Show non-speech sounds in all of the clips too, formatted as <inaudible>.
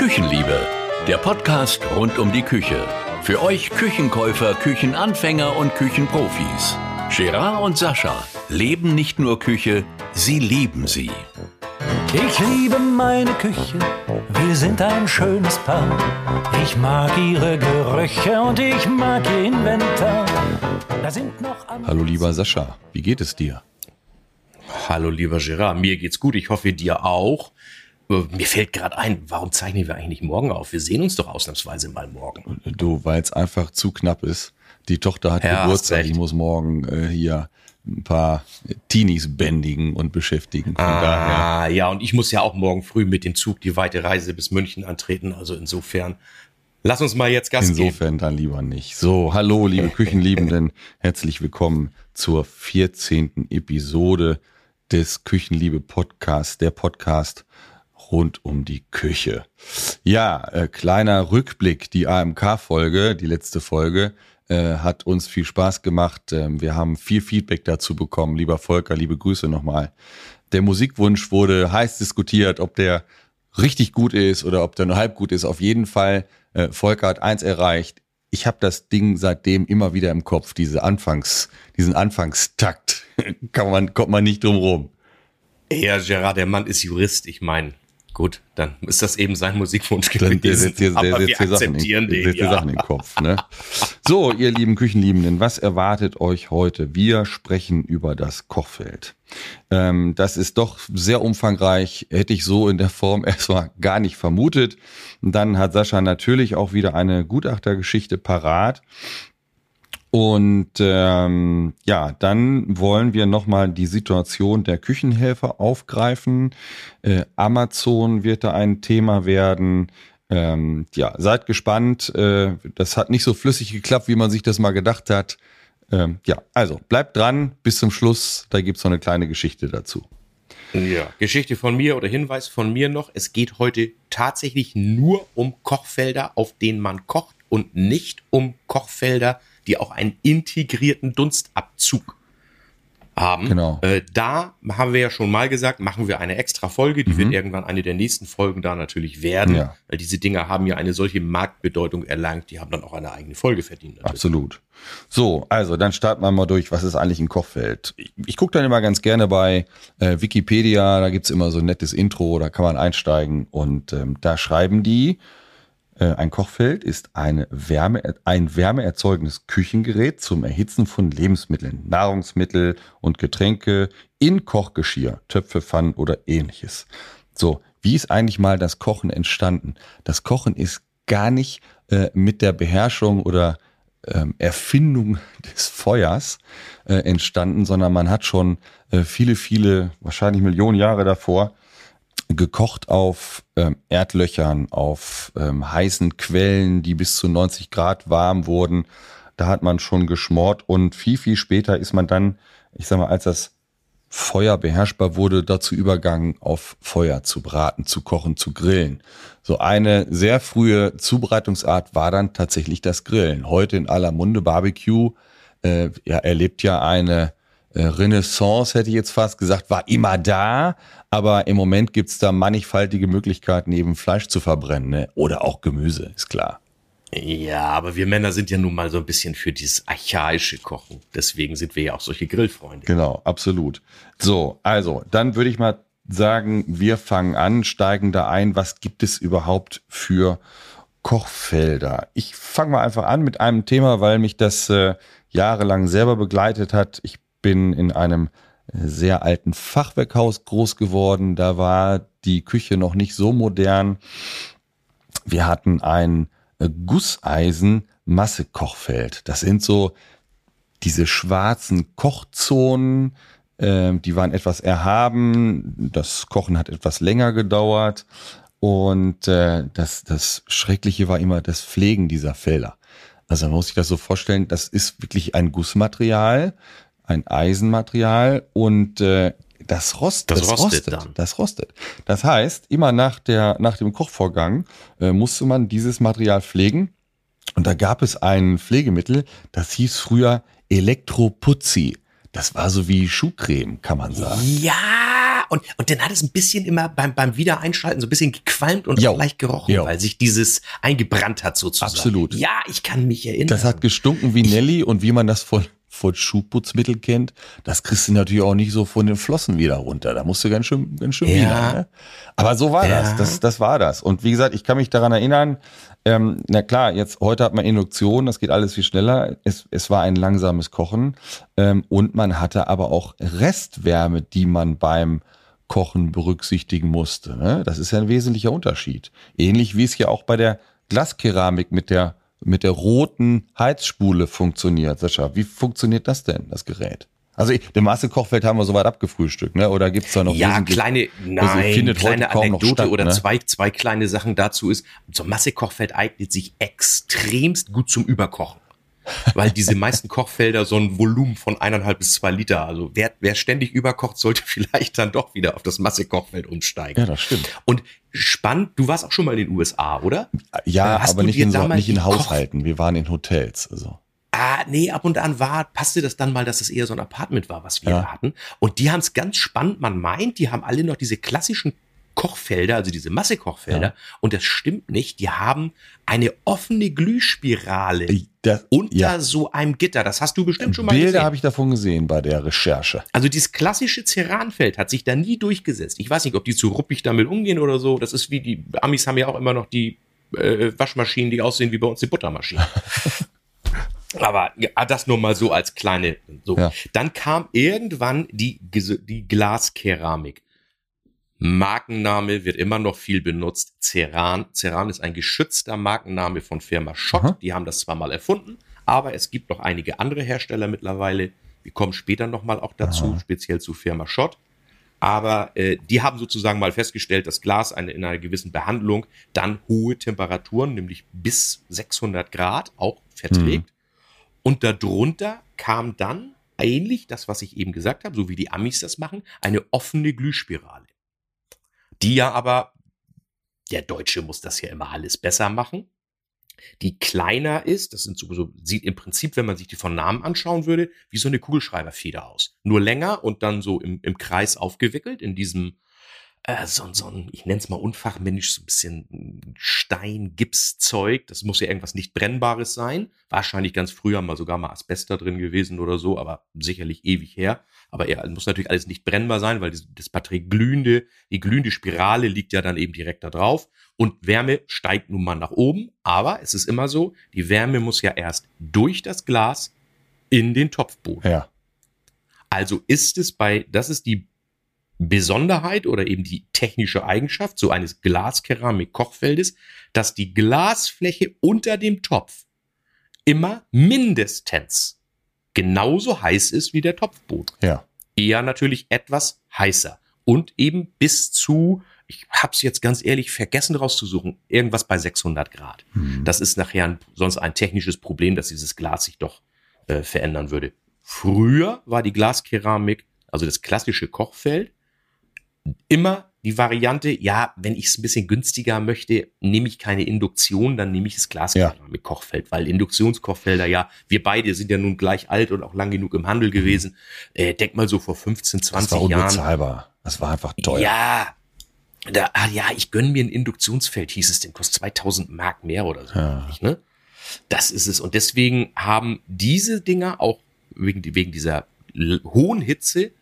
Küchenliebe, der Podcast rund um die Küche. Für euch Küchenkäufer, Küchenanfänger und Küchenprofis. Gerard und Sascha leben nicht nur Küche, sie lieben sie. Ich liebe meine Küche, wir sind ein schönes Paar. Ich mag ihre Gerüche und ich mag ihr Inventar. Da sind noch Hallo lieber Sascha, wie geht es dir? Hallo lieber Gerard, mir geht's gut, ich hoffe dir auch. Äh, mir fällt gerade ein, warum zeichnen wir eigentlich morgen auf? Wir sehen uns doch ausnahmsweise mal morgen. Du, weil es einfach zu knapp ist. Die Tochter hat ja, Geburtstag, die muss morgen äh, hier ein paar Teenies bändigen und beschäftigen. Von ah, daher. ja, und ich muss ja auch morgen früh mit dem Zug die weite Reise bis München antreten. Also insofern, lass uns mal jetzt Gas insofern geben. Insofern dann lieber nicht. So, hallo, liebe <laughs> Küchenliebenden, herzlich willkommen zur 14. Episode des Küchenliebe Podcasts, der Podcast rund um die Küche. Ja, äh, kleiner Rückblick, die AMK-Folge, die letzte Folge, äh, hat uns viel Spaß gemacht. Ähm, wir haben viel Feedback dazu bekommen. Lieber Volker, liebe Grüße nochmal. Der Musikwunsch wurde heiß diskutiert, ob der richtig gut ist oder ob der nur halb gut ist. Auf jeden Fall, äh, Volker hat eins erreicht. Ich habe das Ding seitdem immer wieder im Kopf, diese Anfangs, diesen Anfangstakt. <laughs> Kann man, kommt man nicht drum rum. Ja, Gerard, der Mann ist Jurist. Ich meine, Gut, dann ist das eben sein Musikwunsch gewesen. Der setzt hier, der setzt hier Sachen, in, den, ja. Sachen den Kopf. Ne? So, ihr lieben Küchenliebenden, was erwartet euch heute? Wir sprechen über das Kochfeld. Ähm, das ist doch sehr umfangreich, hätte ich so in der Form <laughs> erstmal gar nicht vermutet. Dann hat Sascha natürlich auch wieder eine Gutachtergeschichte parat. Und ähm, ja, dann wollen wir nochmal die Situation der Küchenhelfer aufgreifen. Äh, Amazon wird da ein Thema werden. Ähm, ja, seid gespannt. Äh, das hat nicht so flüssig geklappt, wie man sich das mal gedacht hat. Ähm, ja, also bleibt dran bis zum Schluss. Da gibt's noch eine kleine Geschichte dazu. Ja, Geschichte von mir oder Hinweis von mir noch. Es geht heute tatsächlich nur um Kochfelder, auf denen man kocht und nicht um Kochfelder, die auch einen integrierten Dunstabzug haben. Genau. Äh, da haben wir ja schon mal gesagt, machen wir eine extra Folge, die mhm. wird irgendwann eine der nächsten Folgen da natürlich werden, ja. weil diese Dinger haben ja eine solche Marktbedeutung erlangt, die haben dann auch eine eigene Folge verdient. Natürlich. Absolut. So, also dann starten wir mal durch, was ist eigentlich ein Kochfeld? Ich, ich gucke dann immer ganz gerne bei äh, Wikipedia, da gibt's immer so ein nettes Intro, da kann man einsteigen und ähm, da schreiben die, ein Kochfeld ist eine Wärme, ein wärmeerzeugendes Küchengerät zum Erhitzen von Lebensmitteln, Nahrungsmittel und Getränke in Kochgeschirr, Töpfe, Pfannen oder ähnliches. So, wie ist eigentlich mal das Kochen entstanden? Das Kochen ist gar nicht äh, mit der Beherrschung oder ähm, Erfindung <laughs> des Feuers äh, entstanden, sondern man hat schon äh, viele, viele, wahrscheinlich Millionen Jahre davor gekocht auf ähm, Erdlöchern, auf ähm, heißen Quellen, die bis zu 90 Grad warm wurden. Da hat man schon geschmort und viel, viel später ist man dann, ich sag mal, als das Feuer beherrschbar wurde, dazu übergangen, auf Feuer zu braten, zu kochen, zu grillen. So eine sehr frühe Zubereitungsart war dann tatsächlich das Grillen. Heute in aller Munde Barbecue äh, ja, erlebt ja eine äh, Renaissance, hätte ich jetzt fast gesagt, war immer da, aber im Moment gibt's da mannigfaltige Möglichkeiten, eben Fleisch zu verbrennen ne? oder auch Gemüse, ist klar. Ja, aber wir Männer sind ja nun mal so ein bisschen für dieses archaische Kochen. Deswegen sind wir ja auch solche Grillfreunde. Genau, absolut. So, also, dann würde ich mal sagen, wir fangen an, steigen da ein. Was gibt es überhaupt für Kochfelder? Ich fange mal einfach an mit einem Thema, weil mich das äh, jahrelang selber begleitet hat. Ich bin in einem sehr alten Fachwerkhaus groß geworden. Da war die Küche noch nicht so modern. Wir hatten ein Gusseisen-Massekochfeld. Das sind so diese schwarzen Kochzonen, äh, die waren etwas erhaben. Das Kochen hat etwas länger gedauert. Und äh, das, das Schreckliche war immer das Pflegen dieser Felder. Also man muss sich das so vorstellen, das ist wirklich ein Gussmaterial, ein Eisenmaterial und äh, das, rost, das, das rostet, rostet Das rostet. Das heißt, immer nach, der, nach dem Kochvorgang äh, musste man dieses Material pflegen. Und da gab es ein Pflegemittel, das hieß früher Elektroputzi. Das war so wie Schuhcreme, kann man sagen. Ja, und, und dann hat es ein bisschen immer beim, beim Wiedereinschalten so ein bisschen gequalmt und Jo. leicht gerochen, Jo. weil sich dieses eingebrannt hat sozusagen. Absolut. Ja, ich kann mich erinnern. Das hat gestunken wie Nelly und wie man das von, von Schuhputzmittel kennt, das kriegst du natürlich auch nicht so von den Flossen wieder runter. Da musst du ganz schön, ganz schön Ja. wieder. Ne? Aber so war Ja. das. das. Das war das. Und wie gesagt, ich kann mich daran erinnern, ähm, na klar, jetzt heute hat man Induktion, das geht alles viel schneller. Es, es war ein langsames Kochen ähm, und man hatte aber auch Restwärme, die man beim Kochen berücksichtigen musste. Ne? Das ist ja ein wesentlicher Unterschied. Ähnlich wie es ja auch bei der Glaskeramik mit der mit der roten Heizspule funktioniert. Sascha, wie funktioniert das denn, das Gerät? Also den Masse-Kochfeld haben wir soweit abgefrühstückt, ne? Oder gibt's da noch ja, kleine, Also nein, kleine Anekdote statt, oder ne? zwei, zwei kleine Sachen dazu ist, so Massekochfeld eignet sich extremst gut zum Überkochen. Weil diese meisten Kochfelder so ein Volumen von eineinhalb bis zwei Liter, also wer, wer ständig überkocht, sollte <laughs> vielleicht dann doch wieder auf das Massekochfeld umsteigen. Ja, das stimmt. Und spannend, du warst auch schon mal in den USA, oder? Ja, Hast aber nicht in, so, nicht in Haushalten. Wir waren in Hotels. Also. Ah, nee, ab und an war, passte das dann mal, dass es eher so ein Apartment war, was wir Ja. hatten. Und die haben es ganz spannend, man meint, die haben alle noch diese klassischen Kochfelder, also diese Massekochfelder. Ja. Und das stimmt nicht. Die haben eine offene Glühspirale Das, unter ja, so einem Gitter. Das hast du bestimmt schon mal Bilder gesehen. habe ich davon gesehen bei der Recherche. Also dieses klassische Ceranfeld hat sich da nie durchgesetzt. Ich weiß nicht, ob die zu ruppig damit umgehen oder so. Das ist wie die Amis haben ja auch immer noch die äh, Waschmaschinen, die aussehen wie bei uns die Buttermaschinen. <laughs> Aber ja, das nur mal so als kleine. So. Ja. Dann kam irgendwann die, die Glaskeramik. Markenname wird immer noch viel benutzt. Ceran. Ceran ist ein geschützter Markenname von Firma Schott. Aha. Die haben das zwar mal erfunden, aber es gibt noch einige andere Hersteller mittlerweile. Wir kommen später nochmal auch dazu, speziell zu Firma Schott. Aber äh, die haben sozusagen mal festgestellt, dass Glas eine, in einer gewissen Behandlung dann hohe Temperaturen, nämlich bis 600 Grad, auch verträgt. Und darunter kam dann ähnlich das, was ich eben gesagt habe, so wie die Amis das machen, eine offene Glühspirale. Die ja aber, der Deutsche muss das ja immer alles besser machen, die kleiner ist, das sind so, so, sieht im Prinzip, wenn man sich die von Namen anschauen würde, wie so eine Kugelschreiberfeder aus. Nur länger und dann so im, im Kreis aufgewickelt, in diesem, äh, so, so ein, ich nenne es mal unfachmännisch, so ein bisschen Stein-Gips-Zeug. Das muss ja irgendwas nicht Brennbares sein. Wahrscheinlich ganz früher mal sogar mal Asbest da drin gewesen oder so, aber sicherlich ewig her. Aber ja, muss natürlich alles nicht brennbar sein, weil das, das Batterie glühende, die glühende Spirale liegt ja dann eben direkt da drauf. Und Wärme steigt nun mal nach oben. Aber es ist immer so, die Wärme muss ja erst durch das Glas in den Topfboden. Ja. Also ist es bei, das ist die Besonderheit oder eben die technische Eigenschaft so eines Glaskeramik-Kochfeldes, dass die Glasfläche unter dem Topf immer mindestens genauso heiß ist wie der Topfboden. Ja. Eher natürlich etwas heißer und eben bis zu, ich hab's jetzt ganz ehrlich vergessen rauszusuchen, irgendwas bei 600 Grad. Hm. Das ist nachher ein, sonst ein technisches Problem, dass dieses Glas sich doch äh, verändern würde. Früher war die Glaskeramik, also das klassische Kochfeld, immer die Variante, ja, wenn ich es ein bisschen günstiger möchte, nehme ich keine Induktion, dann nehme ich das Glaskeramik-Kochfeld, weil Induktionskochfelder, ja, wir beide sind ja nun gleich alt und auch lang genug im Handel gewesen. Äh, denk mal so vor 15, Das 20 war Jahren. unbezahlbar. Das war einfach teuer. Ja, da, ah, ja, ich gönn mir ein Induktionsfeld, hieß es denn, kostet 2000 Mark mehr oder so. Ja. Nicht, ne? Das ist es. Und deswegen haben diese Dinger auch wegen, wegen dieser hohen Hitze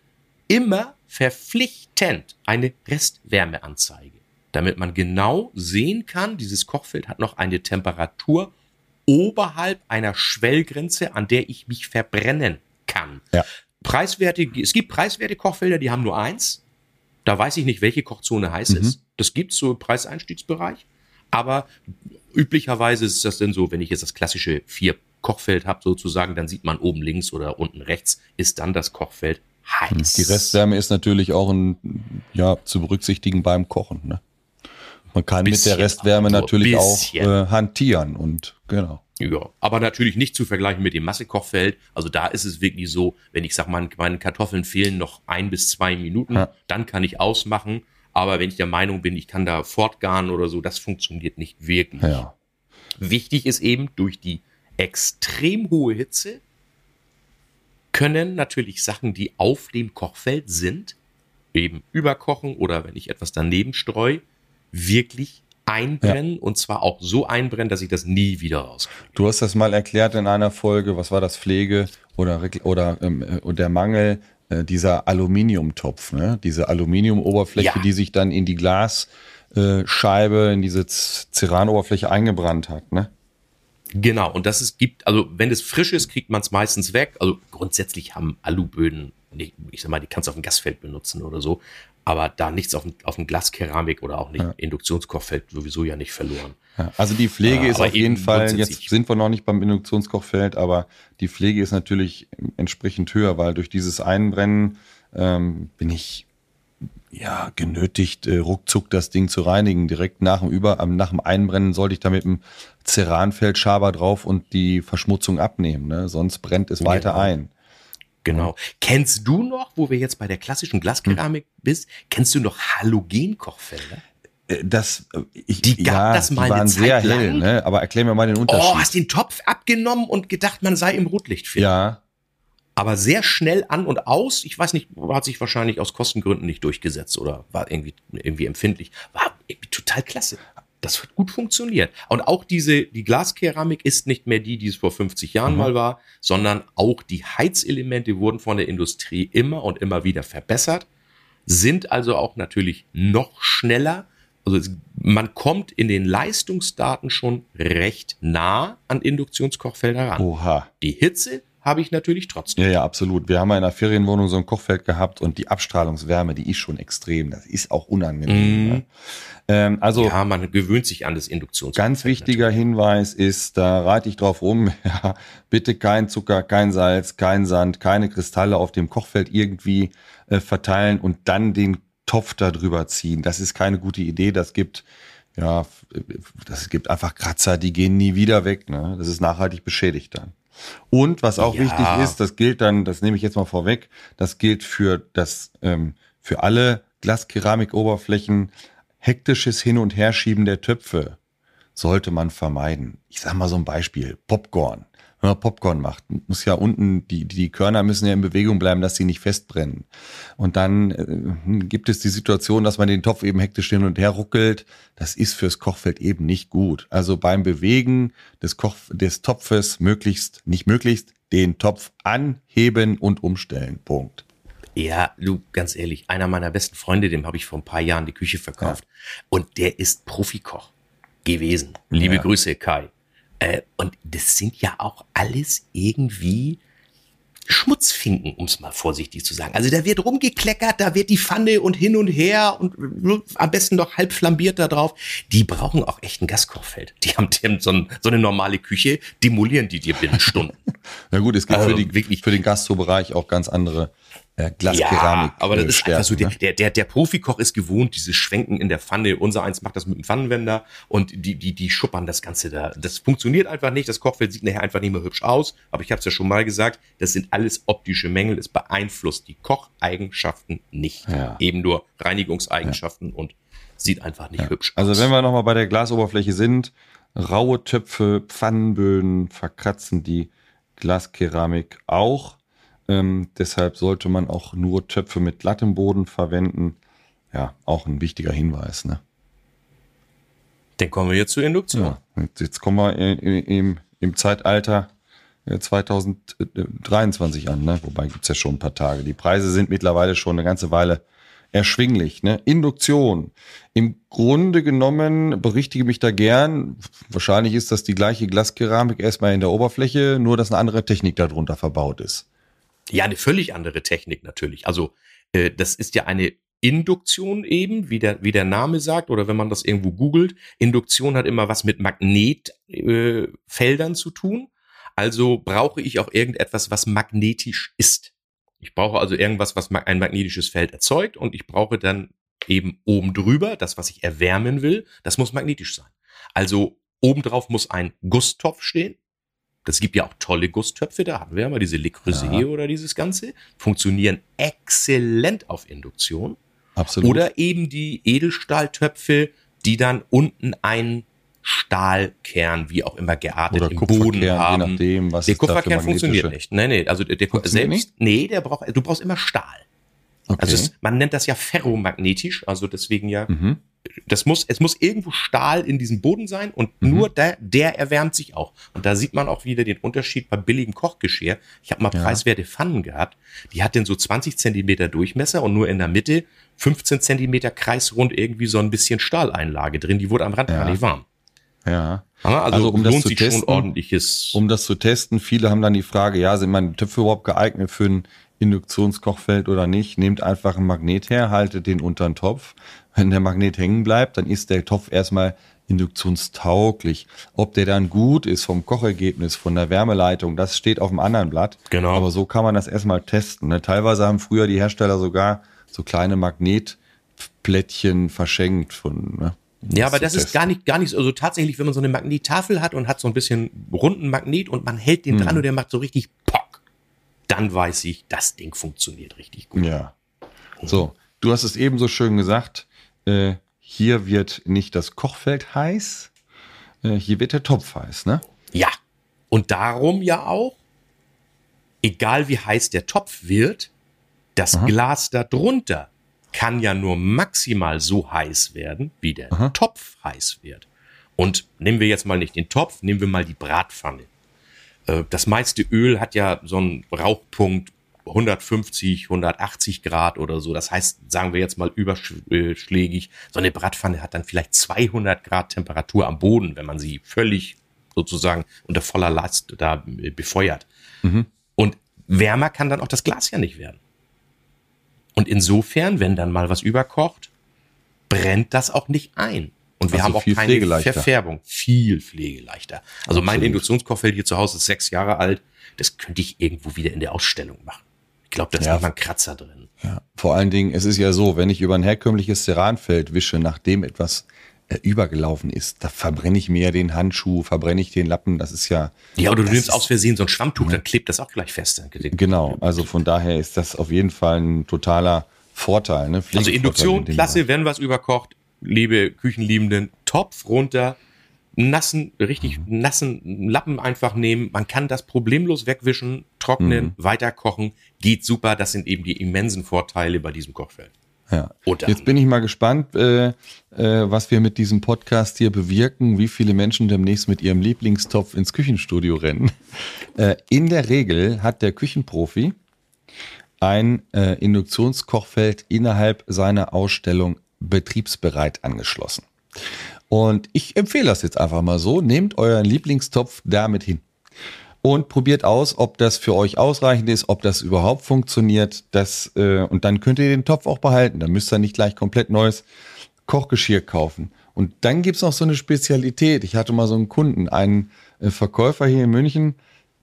immer verpflichtend eine Restwärmeanzeige, damit man genau sehen kann, dieses Kochfeld hat noch eine Temperatur oberhalb einer Schwellgrenze, an der ich mich verbrennen kann. Ja. Preiswerte, es gibt preiswerte Kochfelder, die haben nur eins. Da weiß ich nicht, welche Kochzone heiß Mhm. ist. Das gibt's so im Preiseinstiegsbereich. Aber üblicherweise ist das denn so, wenn ich jetzt das klassische vier Kochfeld habe sozusagen, dann sieht man oben links oder unten rechts ist dann das Kochfeld heiß. Die Restwärme ist natürlich auch ein, ja, zu berücksichtigen beim Kochen. Ne? Man kann mit Bisschen, der Restwärme natürlich auch äh, hantieren und genau. Ja, aber natürlich nicht zu vergleichen mit dem Massekochfeld. Also da ist es wirklich so, wenn ich sag mal, meine Kartoffeln fehlen noch ein bis zwei Minuten, Ja. dann kann ich ausmachen. Aber wenn ich der Meinung bin, ich kann da fortgaren oder so, das funktioniert nicht wirklich. Ja. Wichtig ist eben, durch die extrem hohe Hitze können natürlich Sachen, die auf dem Kochfeld sind, eben überkochen oder wenn ich etwas daneben streue, wirklich einbrennen ja. und zwar auch so einbrennen, dass ich das nie wieder rauskriege. Du hast das mal erklärt in einer Folge, was war das Pflege oder oder ähm, äh, der Mangel äh, dieser Aluminiumtopf, ne? Diese Aluminiumoberfläche, ja. die sich dann in die Glasscheibe, in diese Ceranoberfläche eingebrannt hat, ne? Genau, und das es gibt, also wenn es frisch ist, kriegt man es meistens weg. Also grundsätzlich haben Aluböden, ich sag mal, die kannst du auf dem Gasfeld benutzen oder so, aber da nichts auf, auf dem Glaskeramik oder auch nicht ja. Induktionskochfeld sowieso ja nicht verloren. Ja, also die Pflege äh, ist auf jeden Fall, jetzt sind wir noch nicht beim Induktionskochfeld, aber die Pflege ist natürlich entsprechend höher, weil durch dieses Einbrennen ähm, bin ich ja genötigt, äh, ruckzuck das Ding zu reinigen. Direkt nach dem Über, nach dem Einbrennen sollte ich da mit dem Ceranfeldschaber drauf und die Verschmutzung abnehmen, ne? sonst brennt es weiter genau. ein. Genau. Kennst du noch, wo wir jetzt bei der klassischen Glaskeramik hm. bist, kennst du noch Halogenkochfelder? Äh, das, äh, ich, die gab ja, das mal die waren eine Zeit sehr lang. hell, ne? aber erklär mir mal den Unterschied. Oh, hast den Topf abgenommen und gedacht, man sei im Rotlichtfilm. Ja. Aber sehr schnell an und aus. Ich weiß nicht, hat sich wahrscheinlich aus Kostengründen nicht durchgesetzt oder war irgendwie, irgendwie empfindlich. War irgendwie total klasse das hat gut funktioniert. Und auch diese, die Glaskeramik ist nicht mehr die, die es vor 50 Jahren mhm. mal war, sondern auch die Heizelemente wurden von der Industrie immer und immer wieder verbessert, sind also auch natürlich noch schneller. Also man kommt in den Leistungsdaten schon recht nah an Induktionskochfelder ran. Oha. Die Hitze habe ich natürlich trotzdem. Ja, ja, absolut. Wir haben ja in der Ferienwohnung so ein Kochfeld gehabt und die Abstrahlungswärme, die ist schon extrem. Das ist auch unangenehm. Mm. Ne? Ähm, also ja, man gewöhnt sich an das Induktions. Ganz wichtiger natürlich. Hinweis ist, da reite ich drauf rum, <laughs> ja, bitte kein Zucker, kein Salz, kein Sand, keine Kristalle auf dem Kochfeld irgendwie äh, verteilen und dann den Topf da drüber ziehen. Das ist keine gute Idee. Das gibt ja, das gibt einfach Kratzer, die gehen nie wieder weg. Ne? Das ist nachhaltig beschädigt dann. Und was auch ja. wichtig ist, das gilt dann, das nehme ich jetzt mal vorweg, das gilt für das ähm, für alle Glaskeramikoberflächen hektisches Hin- und Herschieben der Töpfe sollte man vermeiden. Ich sage mal so ein Beispiel, Popcorn. Wenn man Popcorn macht, muss ja unten, die, die Körner müssen ja in Bewegung bleiben, dass sie nicht festbrennen. Und dann äh, gibt es die Situation, dass man den Topf eben hektisch hin und her ruckelt. Das ist fürs Kochfeld eben nicht gut. Also beim Bewegen des, Koch, des Topfes möglichst, nicht möglichst, den Topf anheben und umstellen. Punkt. Ja, du, ganz ehrlich, einer meiner besten Freunde, dem habe ich vor ein paar Jahren die Küche verkauft. Ja. Und der ist Profikoch gewesen. Liebe ja. Grüße, Kai. Äh, und das sind ja auch alles irgendwie Schmutzfinken, um es mal vorsichtig zu sagen. Also da wird rumgekleckert, da wird die Pfanne und hin und her und am besten noch halb flambiert da drauf. Die brauchen auch echt ein Gaskochfeld. Die haben, die haben so, ein, so, eine normale Küche, demolieren die dir binnen Stunden. <laughs> Na gut, es gibt also, für, die, für den Gastrobereich auch ganz andere äh, Glaskeramik. Ja, aber das ist einfach so, der, ne? der, der, der Profikoch ist gewohnt, dieses Schwenken in der Pfanne. Unser eins macht das mit dem Pfannenwender und die, die, die schuppern das Ganze da. Das funktioniert einfach nicht. Das Kochfeld sieht nachher einfach nicht mehr hübsch aus. Aber ich habe es ja schon mal gesagt, das sind alles optische Mängel. Es beeinflusst die Kocheigenschaften nicht. Ja. Eben nur Reinigungseigenschaften ja. und sieht einfach nicht hübsch also aus. Also wenn wir nochmal bei der Glasoberfläche sind, raue Töpfe, Pfannenböden verkratzen die Glaskeramik auch. Ähm, deshalb sollte man auch nur Töpfe mit glattem Boden verwenden. Ja, auch ein wichtiger Hinweis. Ne? Dann kommen wir jetzt zur Induktion. Ja, jetzt kommen wir im, im Zeitalter 2023 äh, an, ne? wobei gibt's ja schon ein paar Tage. Die Preise sind mittlerweile schon eine ganze Weile erschwinglich. Ne? Induktion. Im Grunde genommen berichtige mich da gern. Wahrscheinlich ist das die gleiche Glaskeramik erstmal in der Oberfläche, nur dass eine andere Technik darunter verbaut ist. Ja, eine völlig andere Technik natürlich. Also äh, das ist ja eine Induktion eben, wie der, wie der Name sagt, oder wenn man das irgendwo googelt. Induktion hat immer was mit Magnetfeldern äh, zu tun. Also brauche ich auch irgendetwas, was magnetisch ist. Ich brauche also irgendwas, was ein magnetisches Feld erzeugt und ich brauche dann eben oben drüber, das, was ich erwärmen will, das muss magnetisch sein. Also obendrauf muss ein Gusstopf stehen, das gibt ja auch tolle Gusstöpfe, da hatten wir ja mal diese Le Creuset ja. oder dieses Ganze. Funktionieren exzellent auf Induktion. Absolut. Oder eben die Edelstahltöpfe, die dann unten einen Stahlkern, wie auch immer geartet Oder im Boden haben. Je nachdem, was der Kupferkern funktioniert nicht. Nee, nee, also der, der selbst, nicht? nee, der braucht, du brauchst immer Stahl. Okay. Also es, man nennt das ja ferromagnetisch, also deswegen ja, Mhm. Das muss, es muss irgendwo Stahl in diesem Boden sein und Mhm. nur der, der erwärmt sich auch. Und da sieht man auch wieder den Unterschied bei billigem Kochgeschirr. Ich habe mal Ja. preiswerte Pfannen gehabt, die hatten so 20 Zentimeter Durchmesser und nur in der Mitte 15 Zentimeter kreisrund irgendwie so ein bisschen Stahleinlage drin, die wurde am Rand Ja. gar nicht warm. Ja. Also, Also, um das lohnt zu sich schon testen, ordentliches. Um das zu testen, viele haben dann die Frage, ja, sind meine Töpfe überhaupt geeignet für ein Induktionskochfeld oder nicht? Nehmt einfach einen Magnet her, haltet den unter den Topf. Wenn der Magnet hängen bleibt, dann ist der Topf erstmal induktionstauglich. Ob der dann gut ist vom Kochergebnis, von der Wärmeleitung, das steht auf dem anderen Blatt. Genau. Aber so kann man das erstmal testen. Ne? Teilweise haben früher die Hersteller sogar so kleine Magnetplättchen verschenkt von, ne? Ja, aber das ist gar nicht, gar nicht, so- also tatsächlich, wenn man so eine Magnettafel hat und hat so ein bisschen runden Magnet und man hält den dran und der macht so richtig Pock, dann weiß ich, das Ding funktioniert richtig gut. Ja. So, du hast es eben so schön gesagt, äh, hier wird nicht das Kochfeld heiß, äh, hier wird der Topf heiß, ne? Ja. Und darum ja auch, egal wie heiß der Topf wird, das Glas da drunter kann ja nur maximal so heiß werden, wie der Aha. Topf heiß wird. Und nehmen wir jetzt mal nicht den Topf, nehmen wir mal die Bratpfanne. Äh, Das meiste Öl hat ja so einen Rauchpunkt 150, 180 Grad oder so. Das heißt, sagen wir jetzt mal überschlägig, so eine Bratpfanne hat dann vielleicht 200 Grad Temperatur am Boden, wenn man sie völlig sozusagen unter voller Last da äh, befeuert. Und wärmer kann dann auch das Glas ja nicht werden. Und insofern, wenn dann mal was überkocht, brennt das auch nicht ein. Und wir Also haben auch keine. Verfärbung. Viel pflegeleichter. Also mein Absolut. Induktionskochfeld hier zu Hause ist sechs Jahre alt. Das könnte ich irgendwo wieder in der Ausstellung machen. Ich glaube, da ist Ja. nicht mal ein Kratzer drin. Ja. Vor allen Dingen, es ist ja so, wenn ich über ein herkömmliches Ceranfeld wische, nachdem etwas äh, übergelaufen ist, da verbrenne ich mir ja den Handschuh, verbrenne ich den Lappen, das ist ja. Ja, oder du nimmst aus Versehen so ein Schwammtuch, dann klebt das auch gleich fest. Genau, also von daher ist das auf jeden Fall ein totaler Vorteil. Ne? Also Induktion, in klasse, wenn was überkocht, liebe Küchenliebenden, Topf runter, nassen, richtig Mhm. nassen Lappen einfach nehmen. Man kann das problemlos wegwischen, trocknen, Mhm. weiterkochen, geht super. Das sind eben die immensen Vorteile bei diesem Kochfeld. Ja. Unter Jetzt bin ich mal gespannt, äh, äh, was wir mit diesem Podcast hier bewirken, wie viele Menschen demnächst mit ihrem Lieblingstopf ins Küchenstudio rennen. <laughs> Äh, in der Regel hat der Küchenprofi ein äh, Induktionskochfeld innerhalb seiner Ausstellung betriebsbereit angeschlossen. Und ich empfehle das jetzt einfach mal so. Nehmt euren Lieblingstopf damit hin und probiert aus, ob das für euch ausreichend ist, ob das überhaupt funktioniert. Das, äh, und dann könnt ihr den Topf auch behalten. Dann müsst ihr nicht gleich komplett neues Kochgeschirr kaufen. Und dann gibt's noch so eine Spezialität. Ich hatte mal so einen Kunden, einen äh, Verkäufer hier in München,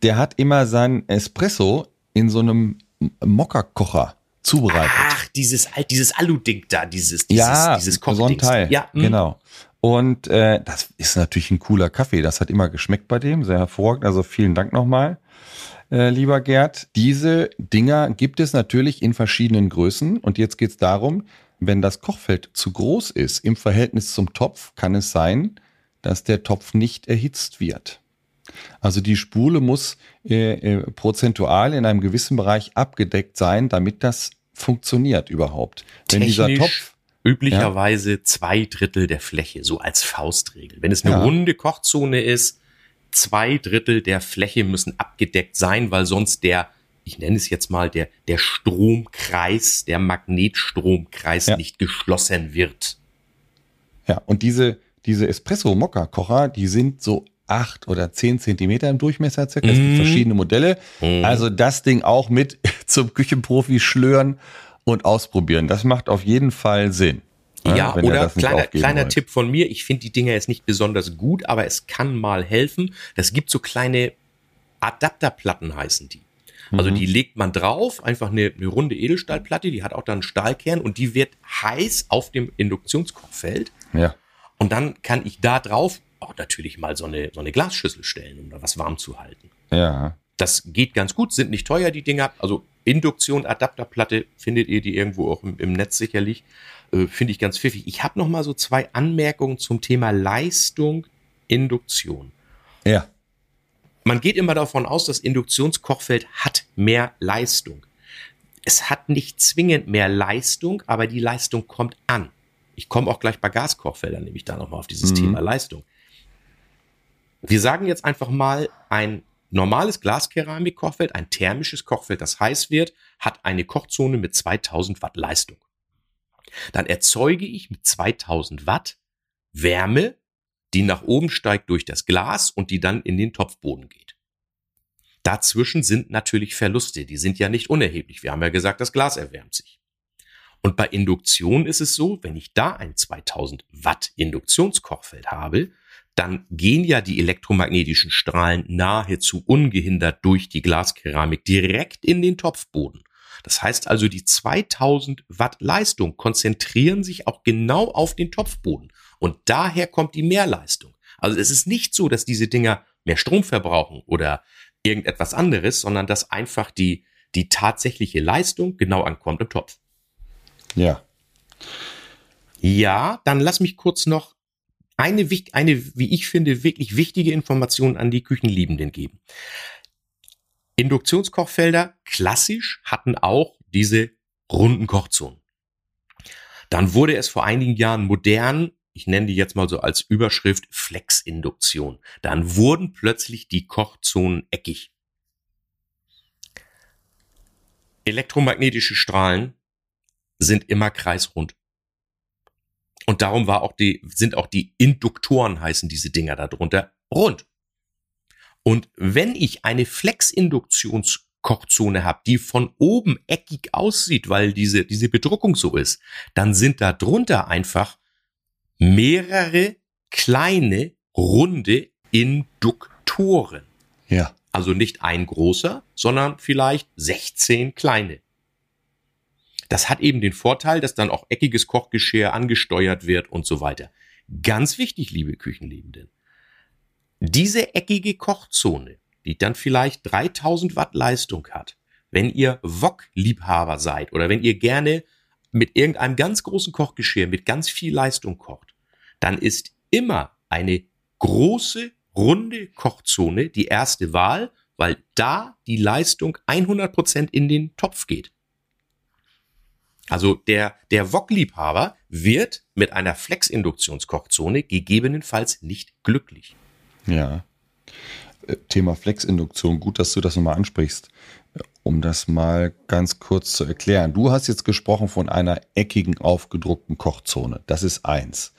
der hat immer seinen Espresso in so einem Mokka-Kocher zubereitet. Ach, dieses, dieses Alu-Ding da, dieses, dieses, ja, dieses so ein Kochdings. Teil. Ja, mm. genau. Und äh, das ist natürlich ein cooler Kaffee. Das hat immer geschmeckt bei dem, sehr hervorragend. Also vielen Dank nochmal, äh, lieber Gerd. Diese Dinger gibt es natürlich in verschiedenen Größen. Und jetzt geht es darum, wenn das Kochfeld zu groß ist im Verhältnis zum Topf, kann es sein, dass der Topf nicht erhitzt wird. Also die Spule muss äh, äh, prozentual in einem gewissen Bereich abgedeckt sein, damit das funktioniert überhaupt. Wenn dieser Technisch Topf üblicherweise zwei Drittel der Fläche, so als Faustregel. Wenn es eine Ja. runde Kochzone ist, zwei Drittel der Fläche müssen abgedeckt sein, weil sonst der, ich nenne es jetzt mal, der, der Stromkreis, der Magnetstromkreis Ja. nicht geschlossen wird. Ja, und diese, diese Espresso-Mokka-Kocher, die sind so acht oder zehn Zentimeter im Durchmesser circa. Es gibt Mhm. verschiedene Modelle. Mhm. Also das Ding auch mit <laughs> zum Küchenprofi schlören und ausprobieren. Das macht auf jeden Fall Sinn. Ja, wenn ihr oder kleiner, kleiner wollt. Tipp von mir, ich finde die Dinger jetzt nicht besonders gut, aber es kann mal helfen. Das gibt so kleine Adapterplatten heißen die. Also Mhm. die legt man drauf, einfach eine, eine runde Edelstahlplatte, die hat auch dann einen Stahlkern und die wird heiß auf dem Induktionskochfeld. Ja. Und dann kann ich da drauf auch natürlich mal so eine, so eine Glasschüssel stellen, um da was warm zu halten. Ja. Das geht ganz gut, sind nicht teuer, die Dinger. Also Induktion, Adapterplatte findet ihr die irgendwo auch im, im Netz sicherlich. Äh, Finde ich ganz pfiffig. Ich habe noch mal so zwei Anmerkungen zum Thema Leistung, Induktion. Ja. Man geht immer davon aus, das Induktionskochfeld hat mehr Leistung. es hat nicht zwingend mehr Leistung, aber die Leistung kommt an. Ich komme auch gleich bei Gaskochfeldern, nämlich da nochmal auf dieses mhm. Thema Leistung. Wir sagen jetzt einfach mal, ein normales Glaskeramik-Kochfeld, ein thermisches Kochfeld, das heiß wird, hat eine Kochzone mit 2000 Watt Leistung. Dann erzeuge ich mit 2000 Watt Wärme, die nach oben steigt durch das Glas und die dann in den Topfboden geht. Dazwischen sind natürlich Verluste, die sind ja nicht unerheblich. Wir haben ja gesagt, das Glas erwärmt sich. Und bei Induktion ist es so, wenn ich da ein 2000 Watt Induktionskochfeld habe, dann gehen ja die elektromagnetischen Strahlen nahezu ungehindert durch die Glaskeramik direkt in den Topfboden. Das heißt also, die 2000 Watt Leistung konzentrieren sich auch genau auf den Topfboden. Und daher kommt die Mehrleistung. Also es ist nicht so, dass diese Dinger mehr Strom verbrauchen oder irgendetwas anderes, sondern dass einfach die, die tatsächliche Leistung genau ankommt im Topf. Ja. Ja, dann lass mich kurz noch eine, eine, wie ich finde, wirklich wichtige Information an die Küchenliebenden geben. Induktionskochfelder klassisch hatten auch diese runden Kochzonen. Dann wurde es vor einigen Jahren modern, ich nenne die jetzt mal so als Überschrift Flexinduktion. Dann wurden plötzlich die Kochzonen eckig. Elektromagnetische Strahlen sind immer kreisrund. Und darum war auch die, sind auch die Induktoren heißen diese Dinger darunter rund. Und wenn ich eine Flexinduktionskochzone habe, die von oben eckig aussieht, weil diese, diese Bedruckung so ist, dann sind da drunter einfach mehrere kleine, runde Induktoren. Ja. Also nicht ein großer, sondern vielleicht 16 kleine. Das hat eben den Vorteil, dass dann auch eckiges Kochgeschirr angesteuert wird und so weiter. Ganz wichtig, liebe Küchenliebenden. Diese eckige Kochzone, die dann vielleicht 3000 Watt Leistung hat, wenn ihr Wok-Liebhaber seid oder wenn ihr gerne mit irgendeinem ganz großen Kochgeschirr mit ganz viel Leistung kocht, dann ist immer eine große, runde Kochzone die erste Wahl, weil da die Leistung 100% in den Topf geht. Also der, der Wok-Liebhaber wird mit einer Flex-Induktionskochzone gegebenenfalls nicht glücklich. Ja. Äh, Thema Flexinduktion, gut, dass du das nochmal ansprichst, um das mal ganz kurz zu erklären. Du hast jetzt gesprochen von einer eckigen, aufgedruckten Kochzone. Das ist eins.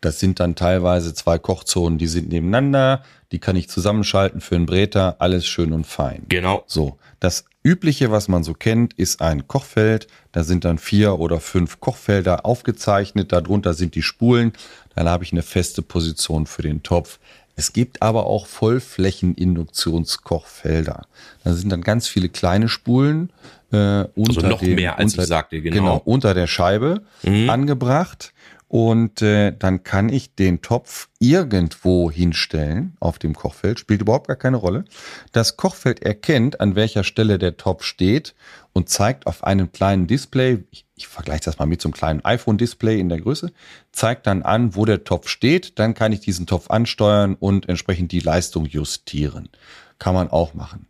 Das sind dann teilweise zwei Kochzonen, die sind nebeneinander, die kann ich zusammenschalten für einen Bräter, alles schön und fein. Genau. So, das übliche, was man so kennt, ist ein Kochfeld. Da sind dann vier oder fünf Kochfelder aufgezeichnet. Darunter sind die Spulen. Dann habe ich eine feste Position für den Topf. Es gibt aber auch Vollflächeninduktionskochfelder. Da sind dann ganz viele kleine Spulen äh, unter also noch dem, mehr als unter, ich sagte, genau. genau unter der Scheibe mhm. angebracht und äh, dann kann ich den Topf irgendwo hinstellen auf dem Kochfeld, spielt überhaupt gar keine Rolle. Das Kochfeld erkennt, an welcher Stelle der Topf steht und zeigt auf einem kleinen Display, ich, ich vergleiche das mal mit so einem kleinen iPhone-Display in der Größe, zeigt dann an, wo der Topf steht, dann kann ich diesen Topf ansteuern und entsprechend die Leistung justieren. Kann man auch machen.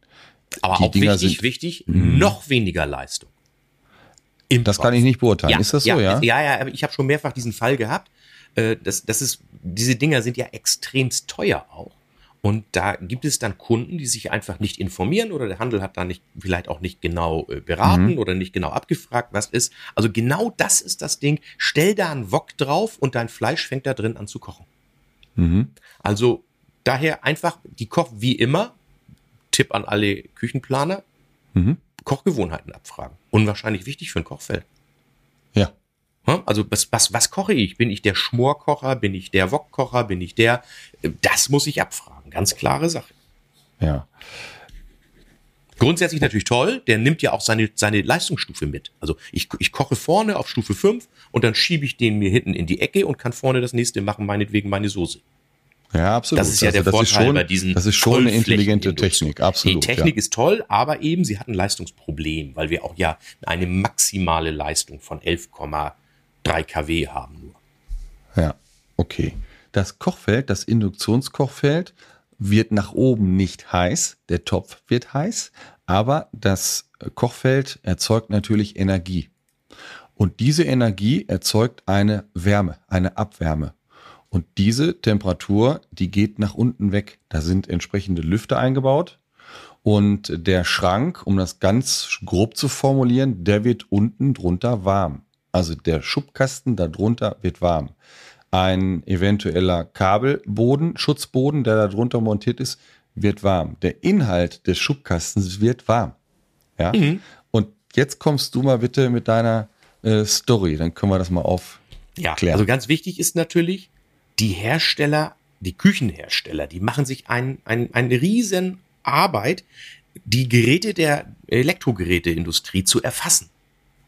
Aber die auch Dinger wichtig, sind, wichtig, mhm. noch weniger Leistung. Im das kann ich nicht beurteilen. Ja, ist das so, ja? Ja, ja, ich habe schon mehrfach diesen Fall gehabt. Äh, das, das ist, diese Dinger sind ja extremst teuer auch. Und da gibt es dann Kunden, die sich einfach nicht informieren oder der Handel hat da nicht, vielleicht auch nicht genau äh, beraten mhm. oder nicht genau abgefragt, was ist. Also genau das ist das Ding. Stell da einen Wok drauf und dein Fleisch fängt da drin an zu kochen. Mhm. Also daher einfach die Koch, wie immer, Tipp an alle Küchenplaner, mhm. Kochgewohnheiten abfragen. Unwahrscheinlich wichtig für ein Kochfeld. Ja. Also was, was, was koche ich? Bin ich der Schmorkocher? Bin ich der Wokkocher? Bin ich der? Das muss ich abfragen. Ganz klare Sache. Ja. Grundsätzlich natürlich toll, der nimmt ja auch seine, seine Leistungsstufe mit. Also ich, ich koche vorne auf Stufe 5 und dann schiebe ich den mir hinten in die Ecke und kann vorne das nächste machen, meinetwegen meine Soße. Ja, absolut. Das ist ja also der Vorteil schon, bei diesen. Das ist schon eine intelligente Technik, absolut. Die Technik ja. ist toll, aber eben sie hat ein Leistungsproblem, weil wir auch ja eine maximale Leistung von 11,3 kW haben nur. Ja, okay. Das Kochfeld, das Induktionskochfeld, wird nach oben nicht heiß. Der Topf wird heiß, Aber das Kochfeld erzeugt natürlich Energie. Und diese Energie erzeugt eine Wärme, eine Abwärme. Und diese Temperatur, die geht nach unten weg. Da sind entsprechende Lüfter eingebaut. Und der Schrank, um das ganz grob zu formulieren, der wird unten drunter warm. Also der Schubkasten darunter wird warm. Ein eventueller Kabelboden, Schutzboden, der darunter montiert ist, wird warm. Der Inhalt des Schubkastens wird warm. Ja. Mhm. Und jetzt kommst du mal bitte mit deiner äh, Story, dann können wir das mal aufklären. Ja, also ganz wichtig ist natürlich, die Hersteller, die Küchenhersteller, die machen sich ein, ein, eine riesen Arbeit, die Geräte der Elektrogeräteindustrie zu erfassen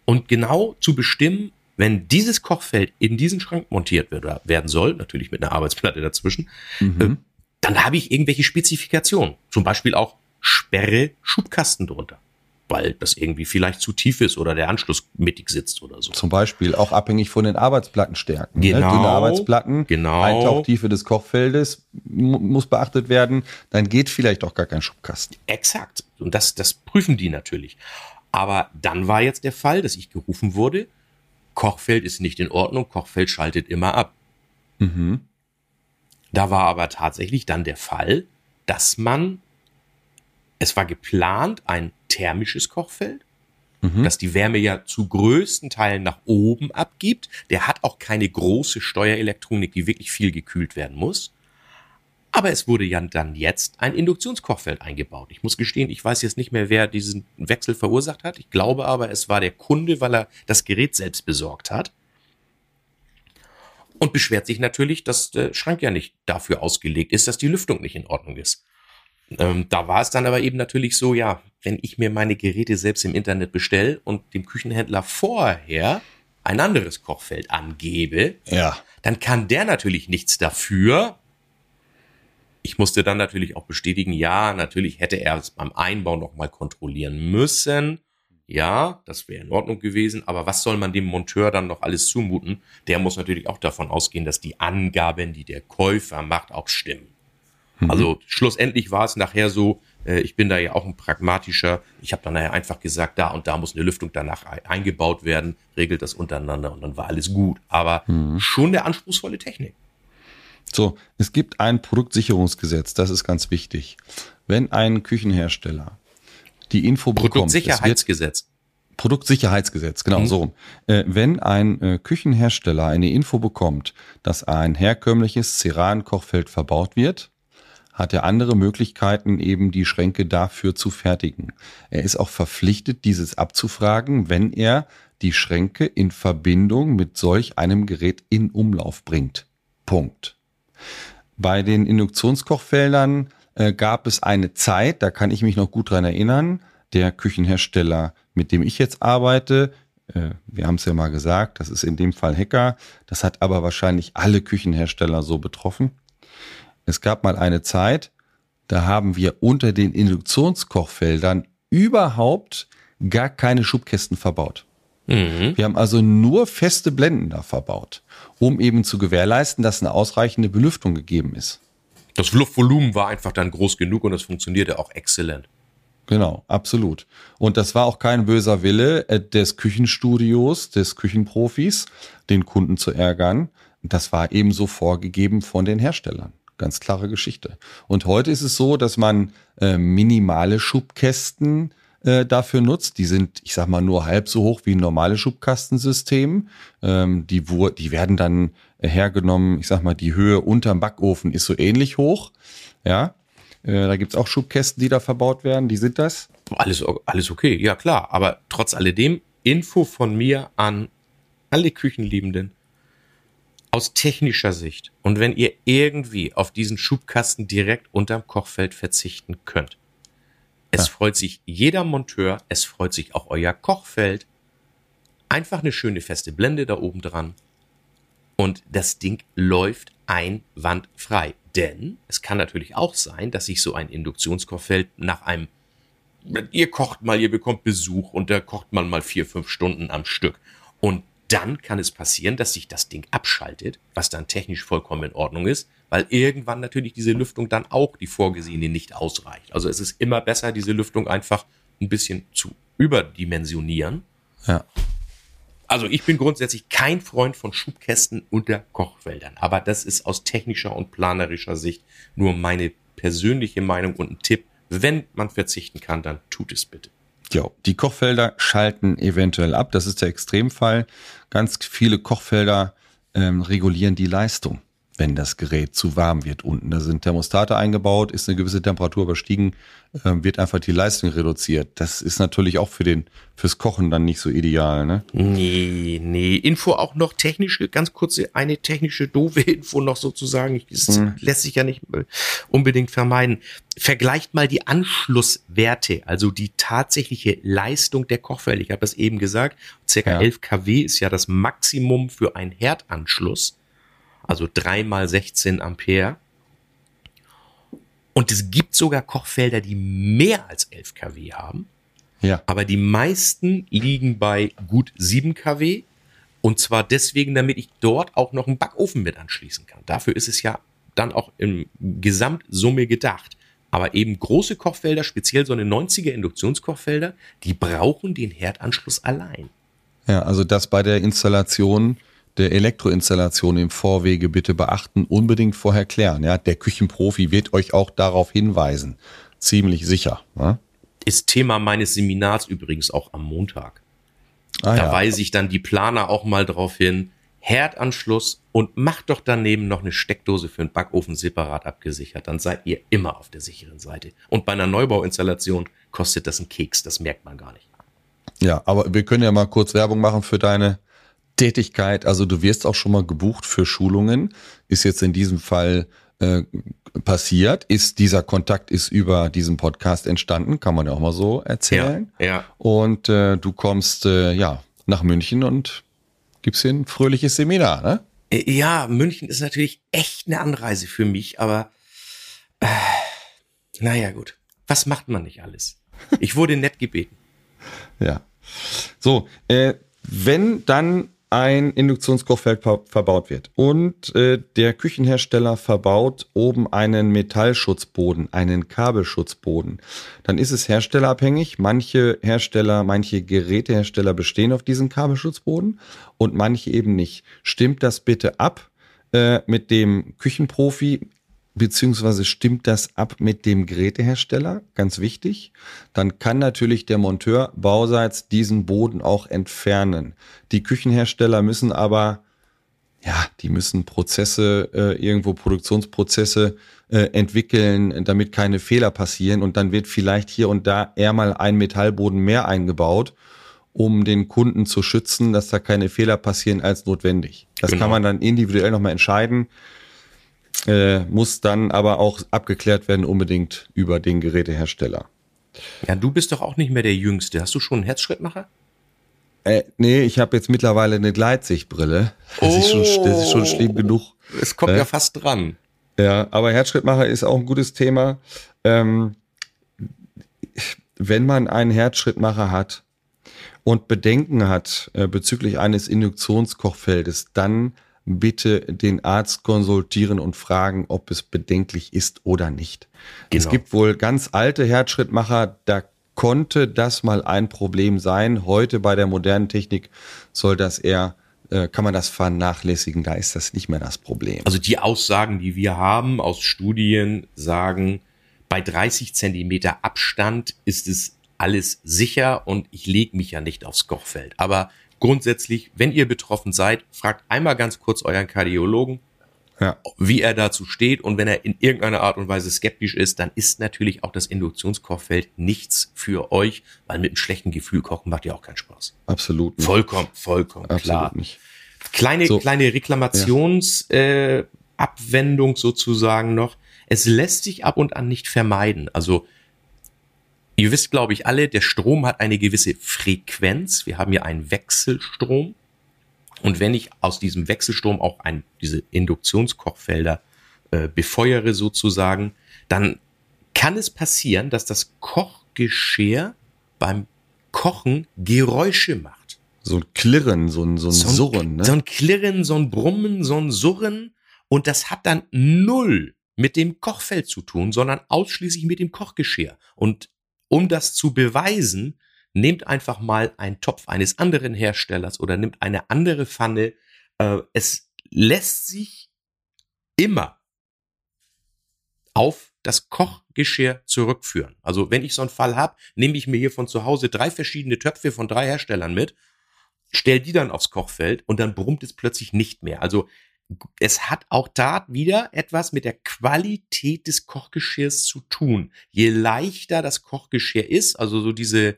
und genau zu bestimmen, wenn dieses Kochfeld in diesen Schrank montiert wird, oder werden soll, natürlich mit einer Arbeitsplatte dazwischen, mhm. äh, dann habe ich irgendwelche Spezifikationen. Zum Beispiel auch Sperre Schubkasten drunter weil das irgendwie vielleicht zu tief ist oder der Anschluss mittig sitzt oder so. Zum Beispiel auch abhängig von den Arbeitsplattenstärken. Genau. Ne? Dünne Arbeitsplatten, genau. Eintauchtiefe des Kochfeldes muss beachtet werden. Dann geht vielleicht auch gar kein Schubkasten. Exakt. Und das, das prüfen die natürlich. Aber dann war jetzt der Fall, dass ich gerufen wurde, Kochfeld ist nicht in Ordnung, Kochfeld schaltet immer ab. Mhm. Da war aber tatsächlich dann der Fall, dass man es war geplant, ein thermisches Kochfeld, mhm. das die Wärme ja zu größten Teilen nach oben abgibt. Der hat auch keine große Steuerelektronik, die wirklich viel gekühlt werden muss. Aber es wurde ja dann jetzt ein Induktionskochfeld eingebaut. Ich muss gestehen, ich weiß jetzt nicht mehr, wer diesen Wechsel verursacht hat. Ich glaube aber, es war der Kunde, weil er das Gerät selbst besorgt hat. Und beschwert sich natürlich, dass der Schrank ja nicht dafür ausgelegt ist, dass die Lüftung nicht in Ordnung ist. Ähm, da war es dann aber eben natürlich so, ja, wenn ich mir meine Geräte selbst im Internet bestelle und dem Küchenhändler vorher ein anderes Kochfeld angebe, ja. dann kann der natürlich nichts dafür. Ich musste dann natürlich auch bestätigen, ja, natürlich hätte er es beim Einbau nochmal kontrollieren müssen. Ja, das wäre in Ordnung gewesen, aber was soll man dem Monteur dann noch alles zumuten? Der muss natürlich auch davon ausgehen, dass die Angaben, die der Käufer macht, auch stimmen. Mhm. Also schlussendlich war es nachher so, äh, ich bin da ja auch ein pragmatischer. Ich habe dann nachher einfach gesagt, da und da muss eine Lüftung danach eingebaut werden, regelt das untereinander und dann war alles gut. Aber mhm. schon eine anspruchsvolle Technik. So, es gibt ein Produktsicherungsgesetz, das ist ganz wichtig. Wenn ein Küchenhersteller die Info bekommt. Produktsicherheitsgesetz. Produktsicherheitsgesetz, genau mhm. so. Äh, wenn ein äh, Küchenhersteller eine Info bekommt, dass ein herkömmliches Ceran-Kochfeld verbaut wird, hat er andere Möglichkeiten, eben die Schränke dafür zu fertigen. Er ist auch verpflichtet, dieses abzufragen, wenn er die Schränke in Verbindung mit solch einem Gerät in Umlauf bringt. Punkt. Bei den Induktionskochfeldern äh, gab es eine Zeit, da kann ich mich noch gut dran erinnern, der Küchenhersteller, mit dem ich jetzt arbeite, äh, wir haben es ja mal gesagt, das ist in dem Fall Hacker, das hat aber wahrscheinlich alle Küchenhersteller so betroffen. Es gab mal eine Zeit, da haben wir unter den Induktionskochfeldern überhaupt gar keine Schubkästen verbaut. Mhm. Wir haben also nur feste Blenden da verbaut, um eben zu gewährleisten, dass eine ausreichende Belüftung gegeben ist. Das Luftvolumen war einfach dann groß genug und es funktionierte auch exzellent. Genau, absolut. Und das war auch kein böser Wille äh, des Küchenstudios, des Küchenprofis, den Kunden zu ärgern. Das war ebenso vorgegeben von den Herstellern. Ganz klare Geschichte. Und heute ist es so, dass man äh, minimale Schubkästen äh, dafür nutzt. Die sind, ich sag mal, nur halb so hoch wie ein normales Schubkastensystem. Ähm, die, die werden dann hergenommen, ich sag mal, die Höhe unterm Backofen ist so ähnlich hoch. Ja. Äh, da gibt's auch Schubkästen, die da verbaut werden. Die sind das. Alles, alles okay, ja klar. Aber trotz alledem, Info von mir an alle Küchenliebenden aus technischer Sicht und wenn ihr irgendwie auf diesen Schubkasten direkt unterm Kochfeld verzichten könnt, es ja. freut sich jeder Monteur, es freut sich auch euer Kochfeld. Einfach eine schöne feste Blende da oben dran und das Ding läuft einwandfrei. Denn es kann natürlich auch sein, dass sich so ein Induktionskochfeld nach einem Ihr kocht mal, ihr bekommt Besuch und da kocht man mal vier, fünf Stunden am Stück. Und dann kann es passieren, dass sich das Ding abschaltet, was dann technisch vollkommen in Ordnung ist, weil irgendwann natürlich diese Lüftung dann auch die vorgesehene nicht ausreicht. Also es ist immer besser, diese Lüftung einfach ein bisschen zu überdimensionieren. Ja. Also ich bin grundsätzlich kein Freund von Schubkästen unter Kochfeldern, aber das ist aus technischer und planerischer Sicht nur meine persönliche Meinung und ein Tipp. Wenn man verzichten kann, dann tut es bitte. Ja, die Kochfelder schalten eventuell ab. Das ist der Extremfall. Ganz viele Kochfelder ähm, regulieren die Leistung wenn das Gerät zu warm wird unten. Da sind Thermostate eingebaut, ist eine gewisse Temperatur überstiegen, äh, wird einfach die Leistung reduziert. Das ist natürlich auch für den, fürs Kochen dann nicht so ideal, ne? Nee, nee. Info auch noch technische, ganz kurze, eine technische doofe <laughs> Info noch sozusagen. Das hm. lässt sich ja nicht äh, unbedingt vermeiden. Vergleicht mal die Anschlusswerte, also die tatsächliche Leistung der Kochfälle. Ich habe das eben gesagt. Circa ja. 11 kW ist ja das Maximum für einen Herdanschluss also drei mal 16 Ampere. Und es gibt sogar Kochfelder, die mehr als 11 kW haben. Ja. Aber die meisten liegen bei gut 7 kW. Und zwar deswegen, damit ich dort auch noch einen Backofen mit anschließen kann. Dafür ist es ja dann auch im Gesamtsumme gedacht. Aber eben große Kochfelder, speziell so eine 90er Induktionskochfelder, die brauchen den Herdanschluss allein. Ja, also das bei der Installation der Elektroinstallation im Vorwege bitte beachten, unbedingt vorher klären. Ja, der Küchenprofi wird euch auch darauf hinweisen. Ziemlich sicher. Ja? Ist Thema meines Seminars übrigens auch am Montag. Ah, da ja. weise ich dann die Planer auch mal drauf hin. Herdanschluss und macht doch daneben noch eine Steckdose für einen Backofen separat abgesichert. Dann seid ihr immer auf der sicheren Seite. Und bei einer Neubauinstallation kostet das einen Keks. Das merkt man gar nicht. Ja, aber wir können ja mal kurz Werbung machen für deine Tätigkeit. Also du wirst auch schon mal gebucht für Schulungen. Ist jetzt in diesem Fall äh, passiert. Ist dieser Kontakt ist über diesen Podcast entstanden, kann man ja auch mal so erzählen. Ja. ja. Und äh, du kommst äh, ja nach München und gibst hier ein fröhliches Seminar, ne? Äh, ja, München ist natürlich echt eine Anreise für mich, aber äh, naja gut. Was macht man nicht alles? Ich wurde nett gebeten. <laughs> ja. So, äh, wenn dann ein Induktionskochfeld verbaut wird und äh, der Küchenhersteller verbaut oben einen Metallschutzboden, einen Kabelschutzboden, dann ist es herstellerabhängig. Manche Hersteller, manche Gerätehersteller bestehen auf diesen Kabelschutzboden und manche eben nicht. Stimmt das bitte ab äh, mit dem Küchenprofi beziehungsweise stimmt das ab mit dem Gerätehersteller, ganz wichtig. Dann kann natürlich der Monteur bauseits diesen Boden auch entfernen. Die Küchenhersteller müssen aber, ja, die müssen Prozesse, äh, irgendwo Produktionsprozesse äh, entwickeln, damit keine Fehler passieren. Und dann wird vielleicht hier und da eher mal ein Metallboden mehr eingebaut, um den Kunden zu schützen, dass da keine Fehler passieren als notwendig. Das genau. kann man dann individuell nochmal entscheiden äh, muss dann aber auch abgeklärt werden unbedingt über den Gerätehersteller. Ja, du bist doch auch nicht mehr der Jüngste. Hast du schon einen Herzschrittmacher? Äh, nee, ich habe jetzt mittlerweile eine Gleitsichtbrille. Das, oh, ist, schon, das ist schon schlimm genug. Es kommt äh, ja fast dran. Ja, aber Herzschrittmacher ist auch ein gutes Thema. Ähm, wenn man einen Herzschrittmacher hat und Bedenken hat äh, bezüglich eines Induktionskochfeldes, dann bitte den Arzt konsultieren und fragen, ob es bedenklich ist oder nicht. Genau. Es gibt wohl ganz alte Herzschrittmacher, da konnte das mal ein Problem sein. Heute bei der modernen Technik soll das eher äh, kann man das vernachlässigen, da ist das nicht mehr das Problem. Also die Aussagen, die wir haben aus Studien, sagen, bei 30 Zentimeter Abstand ist es alles sicher und ich lege mich ja nicht aufs Kochfeld. Aber grundsätzlich, wenn ihr betroffen seid, fragt einmal ganz kurz euren Kardiologen, ja. wie er dazu steht. Und wenn er in irgendeiner Art und Weise skeptisch ist, dann ist natürlich auch das Induktionskochfeld nichts für euch, weil mit einem schlechten Gefühl kochen macht ja auch keinen Spaß. Absolut. Nicht. Vollkommen, vollkommen Absolut klar. Nicht. Kleine, so. kleine Reklamationsabwendung ja. äh, sozusagen noch. Es lässt sich ab und an nicht vermeiden. Also Ihr wisst, glaube ich, alle, der Strom hat eine gewisse Frequenz. Wir haben hier einen Wechselstrom. Und wenn ich aus diesem Wechselstrom auch ein, diese Induktionskochfelder äh, befeuere sozusagen, dann kann es passieren, dass das Kochgeschirr beim Kochen Geräusche macht. So ein Klirren, so ein, so ein so ein, Surren. Ne? So ein Klirren, so ein Brummen, so ein Surren. Und das hat dann null mit dem Kochfeld zu tun, sondern ausschließlich mit dem Kochgeschirr. Und um das zu beweisen, nehmt einfach mal einen Topf eines anderen Herstellers oder nimmt eine andere Pfanne. Äh, es lässt sich immer auf das Kochgeschirr zurückführen. Also wenn ich so einen Fall habe, nehme ich mir hier von zu Hause drei verschiedene Töpfe von drei Herstellern mit, stell die dann aufs Kochfeld und dann brummt es plötzlich nicht mehr. Also es hat auch da wieder etwas mit der Qualität des Kochgeschirrs zu tun. Je leichter das Kochgeschirr ist, also so diese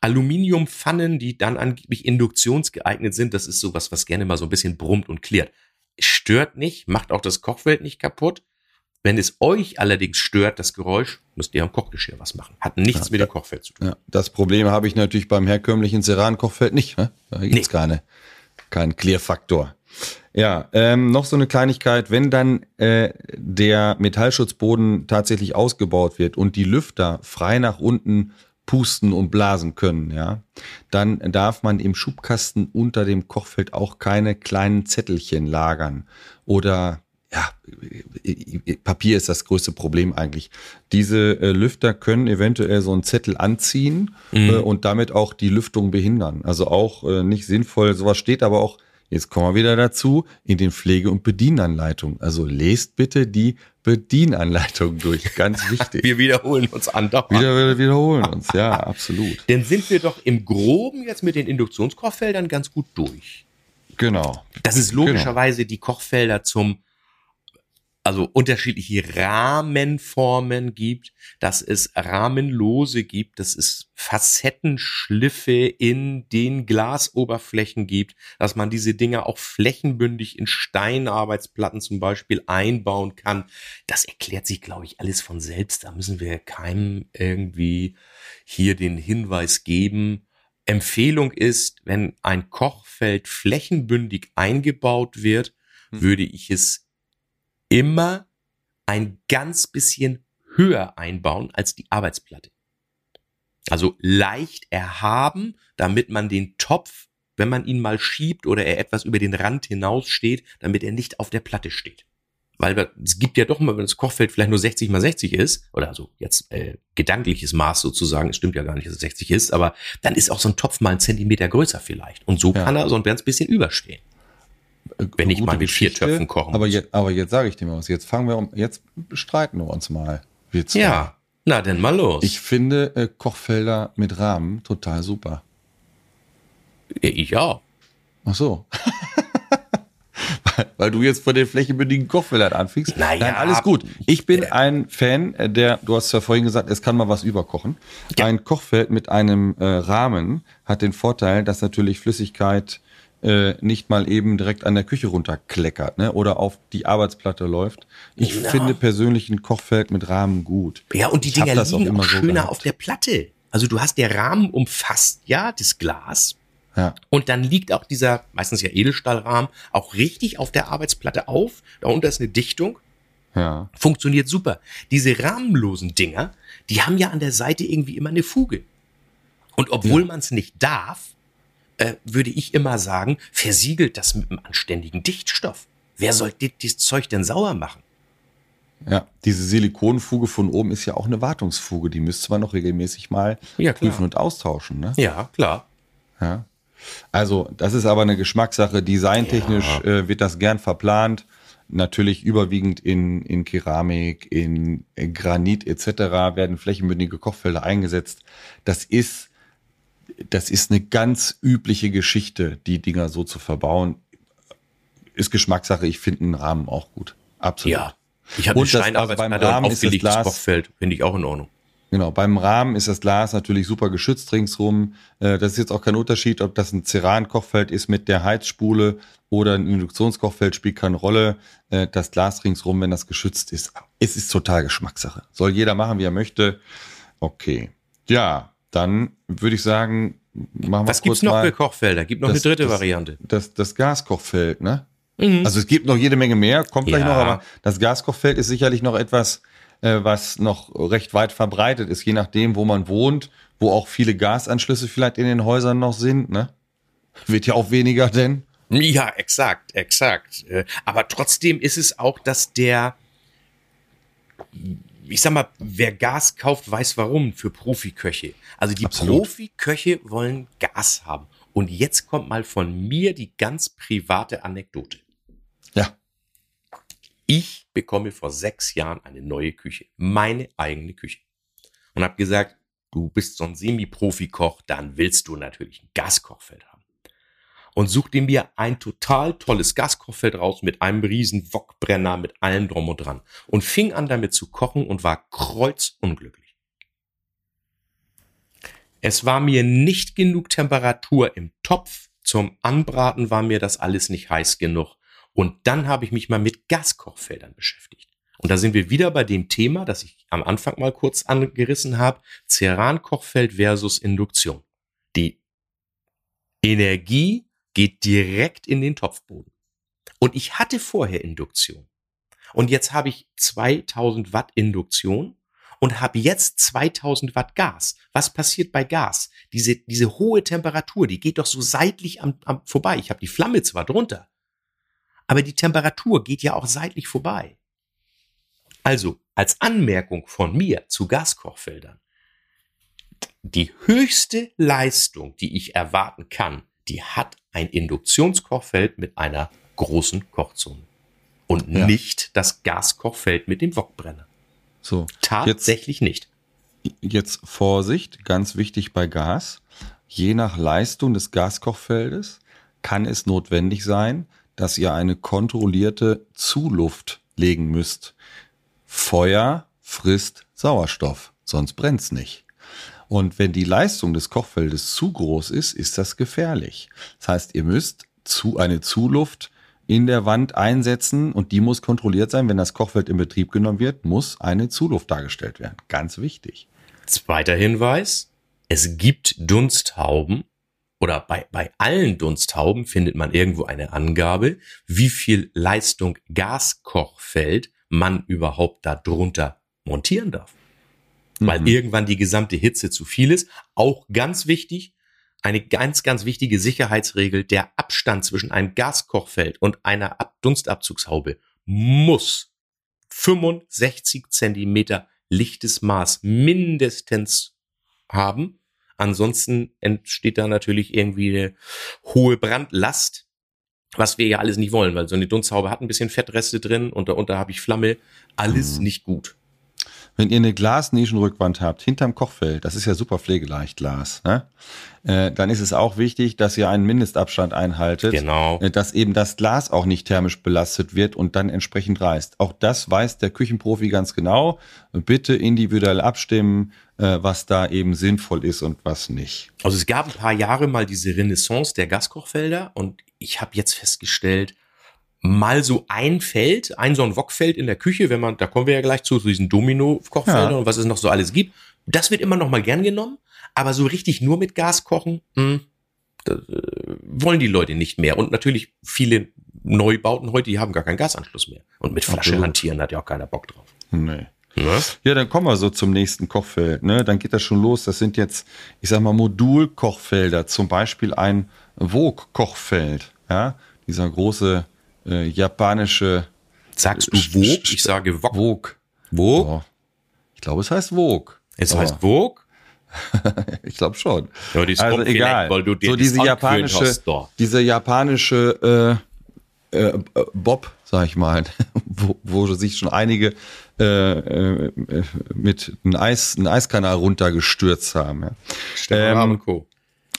Aluminiumpfannen, die dann angeblich induktionsgeeignet sind, das ist sowas, was gerne mal so ein bisschen brummt und klirrt. Stört nicht, macht auch das Kochfeld nicht kaputt. Wenn es euch allerdings stört, das Geräusch, müsst ihr am Kochgeschirr was machen. Hat nichts ja, mit dem Kochfeld zu tun. Ja, das Problem habe ich natürlich beim herkömmlichen Ceran-Kochfeld nicht. Ne? Da gibt es nee. keine, keinen Klärfaktor. Ja, ähm, noch so eine Kleinigkeit, wenn dann äh, der Metallschutzboden tatsächlich ausgebaut wird und die Lüfter frei nach unten pusten und blasen können, ja, dann darf man im Schubkasten unter dem Kochfeld auch keine kleinen Zettelchen lagern oder ja, Papier ist das größte Problem eigentlich. Diese äh, Lüfter können eventuell so einen Zettel anziehen mhm. äh, und damit auch die Lüftung behindern. Also auch äh, nicht sinnvoll. Sowas steht aber auch, jetzt kommen wir wieder dazu, in den Pflege- und Bedienanleitungen. Also lest bitte die Bedienanleitung durch. Ganz <laughs> wichtig. wir wiederholen uns andauernd. Wieder, wiederholen uns, ja, absolut. Denn sind wir doch im Groben jetzt mit den Induktionskochfeldern ganz gut durch. Genau. Das ist logischerweise genau. die Kochfelder zum also unterschiedliche Rahmenformen gibt, dass es Rahmenlose gibt, dass es Facettenschliffe in den Glasoberflächen gibt, dass man diese Dinger auch flächenbündig in Steinarbeitsplatten zum Beispiel einbauen kann. Das erklärt sich, glaube ich, alles von selbst. Da müssen wir keinem irgendwie hier den Hinweis geben. Empfehlung ist, wenn ein Kochfeld flächenbündig eingebaut wird, hm. würde ich es immer ein ganz bisschen höher einbauen als die Arbeitsplatte. Also leicht erhaben, damit man den Topf, wenn man ihn mal schiebt oder er etwas über den Rand hinaussteht, damit er nicht auf der Platte steht. Weil es gibt ja doch mal, wenn das Kochfeld vielleicht nur 60 mal 60 ist, oder also jetzt äh, gedankliches Maß sozusagen, es stimmt ja gar nicht, dass es 60 ist, aber dann ist auch so ein Topf mal einen Zentimeter größer vielleicht. Und so ja. kann er so ein ganz bisschen überstehen. Äh, wenn ich mal mit vier Töpfen kochen aber Jetzt, aber jetzt sage ich dir mal was. Jetzt fangen wir um, jetzt streiten wir uns mal. Wir zwei. Ja, na denn mal los. Ich finde äh, Kochfelder mit Rahmen total super. Ich auch. Ach so. <laughs> weil, du jetzt von den flächenbündigen Kochfeldern anfängst. Naja, Nein, alles gut. Ich bin ein Fan, äh, der, du hast ja vorhin gesagt, es kann mal was überkochen. Ja. Ein Kochfeld mit einem äh, Rahmen hat den Vorteil, dass natürlich Flüssigkeit äh, nicht mal eben direkt an der Küche runterkleckert ne? oder auf die Arbeitsplatte läuft. Ich genau. finde persönlich ein Kochfeld mit Rahmen gut. Ja, und die ich Dinger liegen auch, auch schöner so auf der Platte. Also du hast der Rahmen umfasst ja das Glas. Ja. Und dann liegt auch dieser, meistens ja Edelstahlrahmen, auch richtig auf der Arbeitsplatte auf. Darunter ist eine Dichtung. Ja. Funktioniert super. Diese rahmenlosen Dinger, die haben ja an der Seite irgendwie immer eine Fuge. Und obwohl ja. man es nicht darf, äh, würde ich immer sagen, versiegelt das mit einem anständigen Dichtstoff. Wer soll dieses Zeug denn sauer machen? Ja, diese Silikonfuge von oben ist ja auch eine Wartungsfuge. Die müsste man noch regelmäßig mal ja, prüfen und austauschen. Ne? Ja, klar. Ja. Also, das ist aber eine Geschmackssache. Designtechnisch ja. äh, wird das gern verplant. Natürlich überwiegend in, in Keramik, in, in Granit etc. werden flächenbündige Kochfelder eingesetzt. Das ist das ist eine ganz übliche Geschichte, die Dinger so zu verbauen. Ist Geschmackssache. Ich finde einen Rahmen auch gut. Absolut. Ja. Ich habe also beim Rahmen ist das Glas finde ich auch in Ordnung. Genau, beim Rahmen ist das Glas natürlich super geschützt ringsrum. Äh, das ist jetzt auch kein Unterschied, ob das ein Ceran-Kochfeld ist mit der Heizspule oder ein Induktionskochfeld, spielt keine Rolle. Äh, das Glas ringsrum, wenn das geschützt ist, es ist total Geschmackssache. Soll jeder machen, wie er möchte. Okay. Ja, dann würde ich sagen, machen wir Was gibt's noch für Kochfelder? Gibt noch das, eine dritte das, Variante. Das, das Gaskochfeld, ne? Mhm. Also es gibt noch jede Menge mehr, kommt gleich ja. noch, aber das Gaskochfeld ist sicherlich noch etwas, äh, was noch recht weit verbreitet ist, je nachdem, wo man wohnt, wo auch viele Gasanschlüsse vielleicht in den Häusern noch sind, ne? Wird ja auch weniger denn. Ja, exakt, exakt. Äh, aber trotzdem ist es auch, dass der ich sag mal, wer Gas kauft, weiß warum, für Profiköche. Also die Absolut. Profiköche wollen Gas haben. Und jetzt kommt mal von mir die ganz private Anekdote. Ja. Ich bekomme vor sechs Jahren eine neue Küche, meine eigene Küche. Und habe gesagt, du bist so ein Semi-Profi-Koch, dann willst du natürlich ein Gaskochfeld haben. Und suchte mir ein total tolles Gaskochfeld raus mit einem riesen Wokbrenner, mit allem drum und dran. Und fing an damit zu kochen und war kreuzunglücklich. Es war mir nicht genug Temperatur im Topf. Zum Anbraten war mir das alles nicht heiß genug. Und dann habe ich mich mal mit Gaskochfeldern beschäftigt. Und da sind wir wieder bei dem Thema, das ich am Anfang mal kurz angerissen habe. Ceran-Kochfeld versus Induktion. Die Energie geht direkt in den Topfboden. Und ich hatte vorher Induktion. Und jetzt habe ich 2000 Watt Induktion und habe jetzt 2000 Watt Gas. Was passiert bei Gas? Diese, diese hohe Temperatur, die geht doch so seitlich am, am vorbei. Ich habe die Flamme zwar drunter, aber die Temperatur geht ja auch seitlich vorbei. Also, als Anmerkung von mir zu Gaskochfeldern. Die höchste Leistung, die ich erwarten kann, die hat ein Induktionskochfeld mit einer großen Kochzone. Und Ja. nicht das Gaskochfeld mit dem Wokbrenner. So. Tatsächlich nicht. Jetzt Vorsicht, ganz wichtig bei Gas. Je nach Leistung des Gaskochfeldes kann es notwendig sein, dass ihr eine kontrollierte Zuluft legen müsst. Feuer frisst Sauerstoff, sonst brennt's nicht. Und wenn die Leistung des Kochfeldes zu groß ist, ist das gefährlich. Das heißt, ihr müsst zu eine Zuluft in der Wand einsetzen und die muss kontrolliert sein. Wenn das Kochfeld in Betrieb genommen wird, muss eine Zuluft dargestellt werden. Ganz wichtig. Zweiter Hinweis. Es gibt Dunsthauben oder bei, bei allen Dunsthauben findet man irgendwo eine Angabe, wie viel Leistung Gaskochfeld man überhaupt darunter montieren darf. Weil Mhm. irgendwann die gesamte Hitze zu viel ist. Auch ganz wichtig, eine ganz, ganz wichtige Sicherheitsregel, der Abstand zwischen einem Gaskochfeld und einer Ab Dunstabzugshaube muss 65 Zentimeter lichtes Maß mindestens haben. Ansonsten entsteht da natürlich irgendwie eine hohe Brandlast, was wir ja alles nicht wollen, weil so eine Dunsthaube hat ein bisschen Fettreste drin und darunter habe ich Flamme. Alles Mhm. nicht gut. Wenn ihr eine Glasnischenrückwand habt, hinterm Kochfeld, das ist ja super pflegeleicht Glas, ne? äh, dann ist es auch wichtig, dass ihr einen Mindestabstand einhaltet, Genau. äh, dass eben das Glas auch nicht thermisch belastet wird und dann entsprechend reißt. Auch das weiß der Küchenprofi ganz genau. Bitte individuell abstimmen, äh, was da eben sinnvoll ist und was nicht. Also es gab ein paar Jahre mal diese Renaissance der Gaskochfelder und ich habe jetzt festgestellt, mal so ein Feld, ein so ein Wokfeld in der Küche, wenn man, da kommen wir ja gleich zu, zu diesen Domino-Kochfeldern Ja. und was es noch so alles gibt. Das wird immer noch mal gern genommen, aber so richtig nur mit Gas kochen, mh, das, äh, wollen die Leute nicht mehr. Und natürlich viele Neubauten heute, die haben gar keinen Gasanschluss mehr. Und mit Flasche Absolut. hantieren hat ja auch keiner Bock drauf. Nee. Ne? Ja, dann kommen wir so zum nächsten Kochfeld. Ne? Dann geht das schon los. Das sind jetzt, ich sag mal, Modulkochfelder. Zum Beispiel ein Wok-Kochfeld. Ja? Dieser große äh, japanische Sagst du sch- Ich sage Wok. Wok. Wok? Oh. Ich glaube, es heißt Wok. Es Aber heißt Wok? <laughs> Ich glaube schon. Ja, also egal. weil du dir so diese japanische, hast, diese japanische äh, äh, Bob, sag ich mal, <laughs> wo, wo sich schon einige äh, äh, mit einem Eis, einen Eiskanal runtergestürzt haben. Ja. Ähm.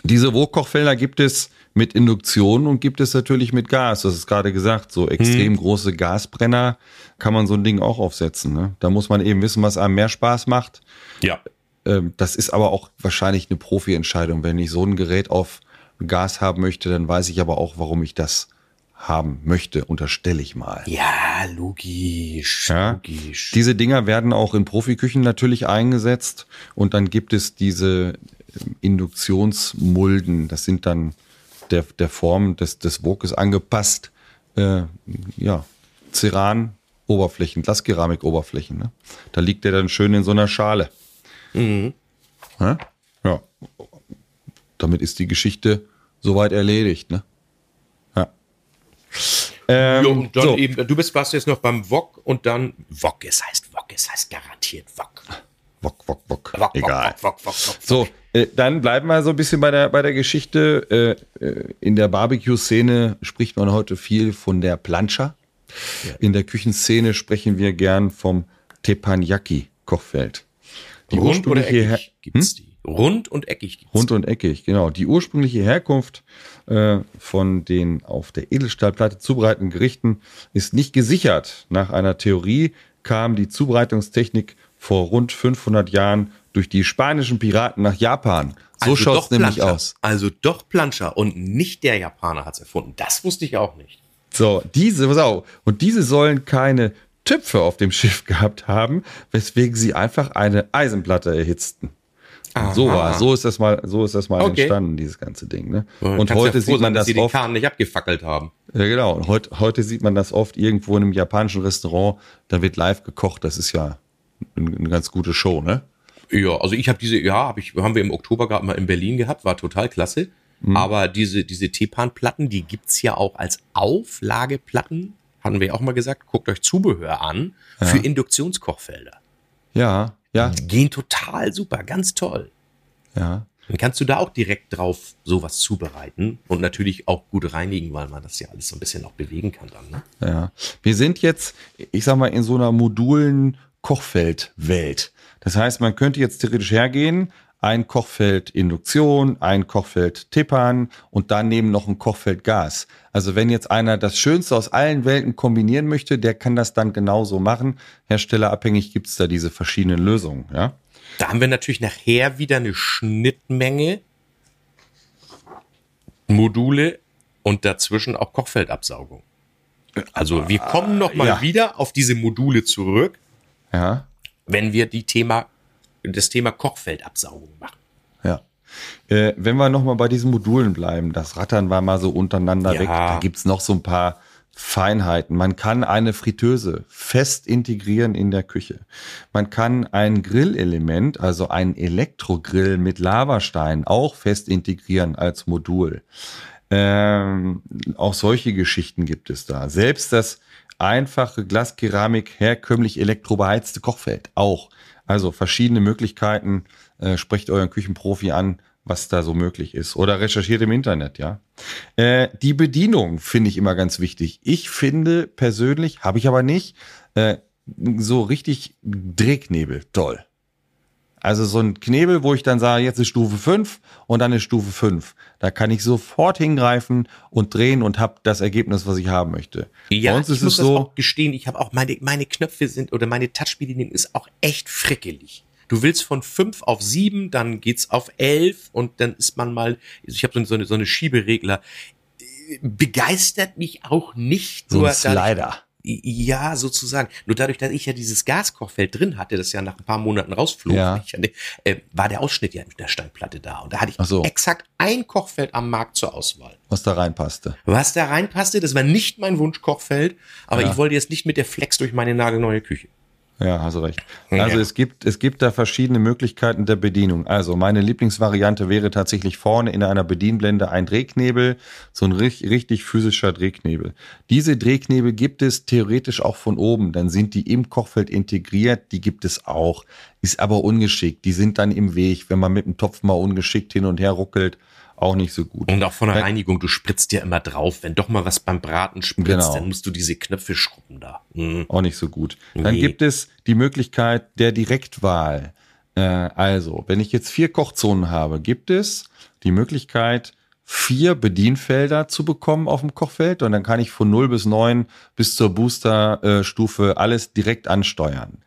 Diese Wokkochfelder gibt es mit Induktion und gibt es natürlich mit Gas. Das ist gerade gesagt, so extrem große Gasbrenner kann man so ein Ding auch aufsetzen. Ne? Da muss man eben wissen, was einem mehr Spaß macht. Ja. Ähm, das ist aber auch wahrscheinlich eine Profi-Entscheidung. Wenn ich so ein Gerät auf Gas haben möchte, dann weiß ich aber auch, warum ich das haben möchte, unterstelle ich mal. Ja, logisch. Ja. Logisch. Diese Dinger werden auch in Profiküchen natürlich eingesetzt und dann gibt es diese Induktionsmulden. Das sind dann der, der Form des, des Wokes angepasst. Äh, ja, Ceran-Oberflächen, Glaskeramik-Oberflächen. Ne? Da liegt der dann schön in so einer Schale. Mhm. Ja? ja. Damit ist die Geschichte soweit erledigt. Ne? Ja. Ähm, dann so. eben, du bist warst jetzt noch beim Wok und dann Wok, es heißt Wok. Wok, es heißt garantiert Wok. Wok, wok, wok. Wok, Egal. Wok, Wok. So, äh, dann bleiben wir so ein bisschen bei der, bei der Geschichte. Äh, äh, in der Barbecue-Szene spricht man heute viel von der Plancha. In der Küchenszene sprechen wir gern vom Teppanyaki-Kochfeld. Die Rund oder eckig gibt's die. Rund und eckig gibt's Rund und eckig, genau. Die ursprüngliche Herkunft äh, von den auf der Edelstahlplatte zubereiteten Gerichten ist nicht gesichert. Nach einer Theorie kam die Zubereitungstechnik vor rund 500 Jahren durch die spanischen Piraten nach Japan. So Also schaut's doch nämlich Plancha. aus. Also doch Plancha und nicht der Japaner hat's erfunden. Das wusste ich auch nicht. So, diese, pass auf. Und diese sollen keine Tüpfe auf dem Schiff <laughs> gehabt haben, weswegen sie einfach eine Eisenplatte erhitzten. So war, so ist das mal, so ist das mal Okay. entstanden, dieses ganze Ding. Ne? Und heute sieht man dass das sie den oft. Kahn nicht abgefackelt haben. Ja, genau. Und heute, heute sieht man das oft irgendwo in einem japanischen Restaurant. Da wird live gekocht. Das ist ja eine, ganz gute Show, ne? Ja, also ich habe diese, ja, hab ich, haben wir im Oktober gerade mal in Berlin gehabt, war total klasse. Mhm. Aber diese, diese Tepan-Platten, die gibt's ja auch als Auflageplatten, hatten wir ja auch mal gesagt, guckt euch Zubehör an für Induktionskochfelder. Ja, ja, Die gehen total super, ganz toll. ja. Dann kannst du da auch direkt drauf sowas zubereiten und natürlich auch gut reinigen, weil man das ja alles so ein bisschen auch bewegen kann dann. Ne? Ja. Wir sind jetzt, ich sag mal, in so einer modulen Kochfeldwelt. Das heißt, man könnte jetzt theoretisch hergehen, ein Kochfeld Induktion, ein Kochfeld Tippern und daneben noch ein Kochfeld Gas. Also wenn jetzt einer das Schönste aus allen Welten kombinieren möchte, der kann das dann genauso machen. Herstellerabhängig gibt's da diese verschiedenen Lösungen, ja. Da haben wir natürlich nachher wieder eine Schnittmenge Module und dazwischen auch Kochfeldabsaugung. Also wir kommen noch mal ja. wieder auf diese Module zurück, Ja. wenn wir die Thema, das Thema Kochfeldabsaugung machen. Ja. Äh, wenn wir nochmal bei diesen Modulen bleiben, das Rattern war mal so untereinander Ja. weg. Da gibt's noch so ein paar Feinheiten. Man kann eine Fritteuse fest integrieren in der Küche. Man kann ein Grillelement, also ein Elektrogrill mit Lavastein, auch fest integrieren als Modul. Ähm, auch solche Geschichten gibt es da. Selbst das einfache Glaskeramik herkömmlich elektrobeheizte Kochfeld auch. Also verschiedene Möglichkeiten. Äh, sprecht euren Küchenprofi an, was da so möglich ist. Oder recherchiert im Internet, ja. Äh, die Bedienung finde ich immer ganz wichtig. Ich finde persönlich, habe ich aber nicht, äh, so richtig Drehknebel toll. Also so ein Knebel, wo ich dann sage, jetzt ist Stufe 5 und dann ist Stufe 5. Da kann ich sofort hingreifen und drehen und habe das Ergebnis, was ich haben möchte. Ja, Bei uns ich ist muss es das so, auch gestehen, ich habe auch meine, meine Knöpfe sind oder meine Touchbedienung ist auch echt frickelig. Du willst von fünf auf sieben, dann geht's auf elf und dann ist man mal, also ich habe so, eine, so eine Schieberegler. Äh, Begeistert mich auch nicht. so ein Slider. Ja, sozusagen. Nur dadurch, dass ich ja dieses Gaskochfeld drin hatte, das ja nach ein paar Monaten rausflog, Ja. ich hatte, äh, war der Ausschnitt ja in der Steinplatte da. Und da hatte ich so. exakt ein Kochfeld am Markt zur Auswahl. Was da reinpasste. Was da reinpasste, das war nicht mein Wunschkochfeld, aber Ja. ich wollte jetzt nicht mit der Flex durch meine nagelneue Küche. Ja, hast du recht. Ja. Also es gibt, es gibt da verschiedene Möglichkeiten der Bedienung. Also meine Lieblingsvariante wäre tatsächlich vorne in einer Bedienblende ein Drehknebel, so ein richtig, richtig physischer Drehknebel. Diese Drehknebel gibt es theoretisch auch von oben, dann sind die im Kochfeld integriert, die gibt es auch. Ist aber ungeschickt, die sind dann im Weg, wenn man mit dem Topf mal ungeschickt hin und her ruckelt, auch nicht so gut. Und auch von der Reinigung, du spritzt ja immer drauf. Wenn doch mal was beim Braten spritzt, Genau. dann musst du diese Knöpfe schrubben da. Mhm. Auch nicht so gut. Dann Nee. gibt es die Möglichkeit der Direktwahl. Äh, also, wenn ich jetzt vier Kochzonen habe, gibt es die Möglichkeit, vier Bedienfelder zu bekommen auf dem Kochfeld und dann kann ich von 0 bis 9 bis zur Booster-Stufe alles direkt ansteuern.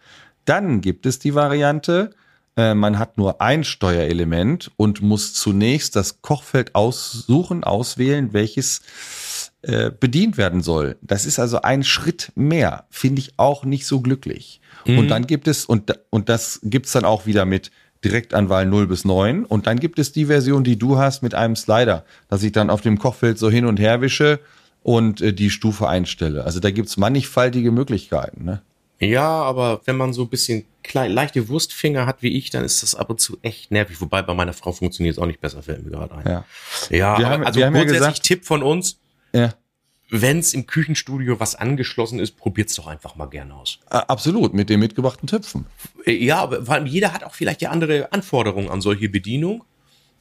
Dann gibt es die Variante, äh, man hat nur ein Steuerelement und muss zunächst das Kochfeld aussuchen, auswählen, welches äh, bedient werden soll. Das ist also ein Schritt mehr. Finde ich auch nicht so glücklich. Und dann gibt es, und, und das gibt's dann auch wieder mit Direktanwahl 0 bis 9. Und dann gibt es die Version, die du hast mit einem Slider, dass ich dann auf dem Kochfeld so hin und her wische und äh, die Stufe einstelle. Also da gibt's mannigfaltige Möglichkeiten. Ne? Ja, aber wenn man so ein bisschen klein, leichte Wurstfinger hat wie ich, dann ist das ab und zu echt nervig. Wobei bei meiner Frau funktioniert es auch nicht besser, fällt mir gerade ein. Ja. Ja, Wir haben- also wir haben ja grundsätzlich gesagt- Tipp von uns, Ja. wenn es im Küchenstudio was angeschlossen ist, probiert's doch einfach mal gerne aus. Absolut, mit den mitgebrachten Töpfen. Äh, Ja, aber vor allem jeder hat auch vielleicht ja andere Anforderungen an solche Bedienung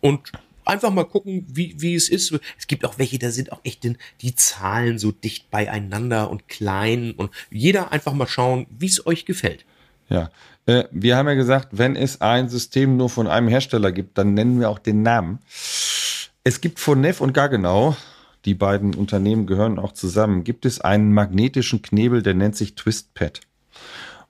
und einfach mal gucken, wie, wie es ist. Es gibt auch welche, da sind auch echt den, die Zahlen so dicht beieinander und klein und jeder einfach mal schauen, wie es euch gefällt. Ja. Äh, wir haben ja gesagt, wenn es ein System nur von einem Hersteller gibt, dann nennen wir auch den Namen. Es gibt von Neff und Gaggenau, die beiden Unternehmen gehören auch zusammen, gibt es einen magnetischen Knebel, der nennt sich Twistpad.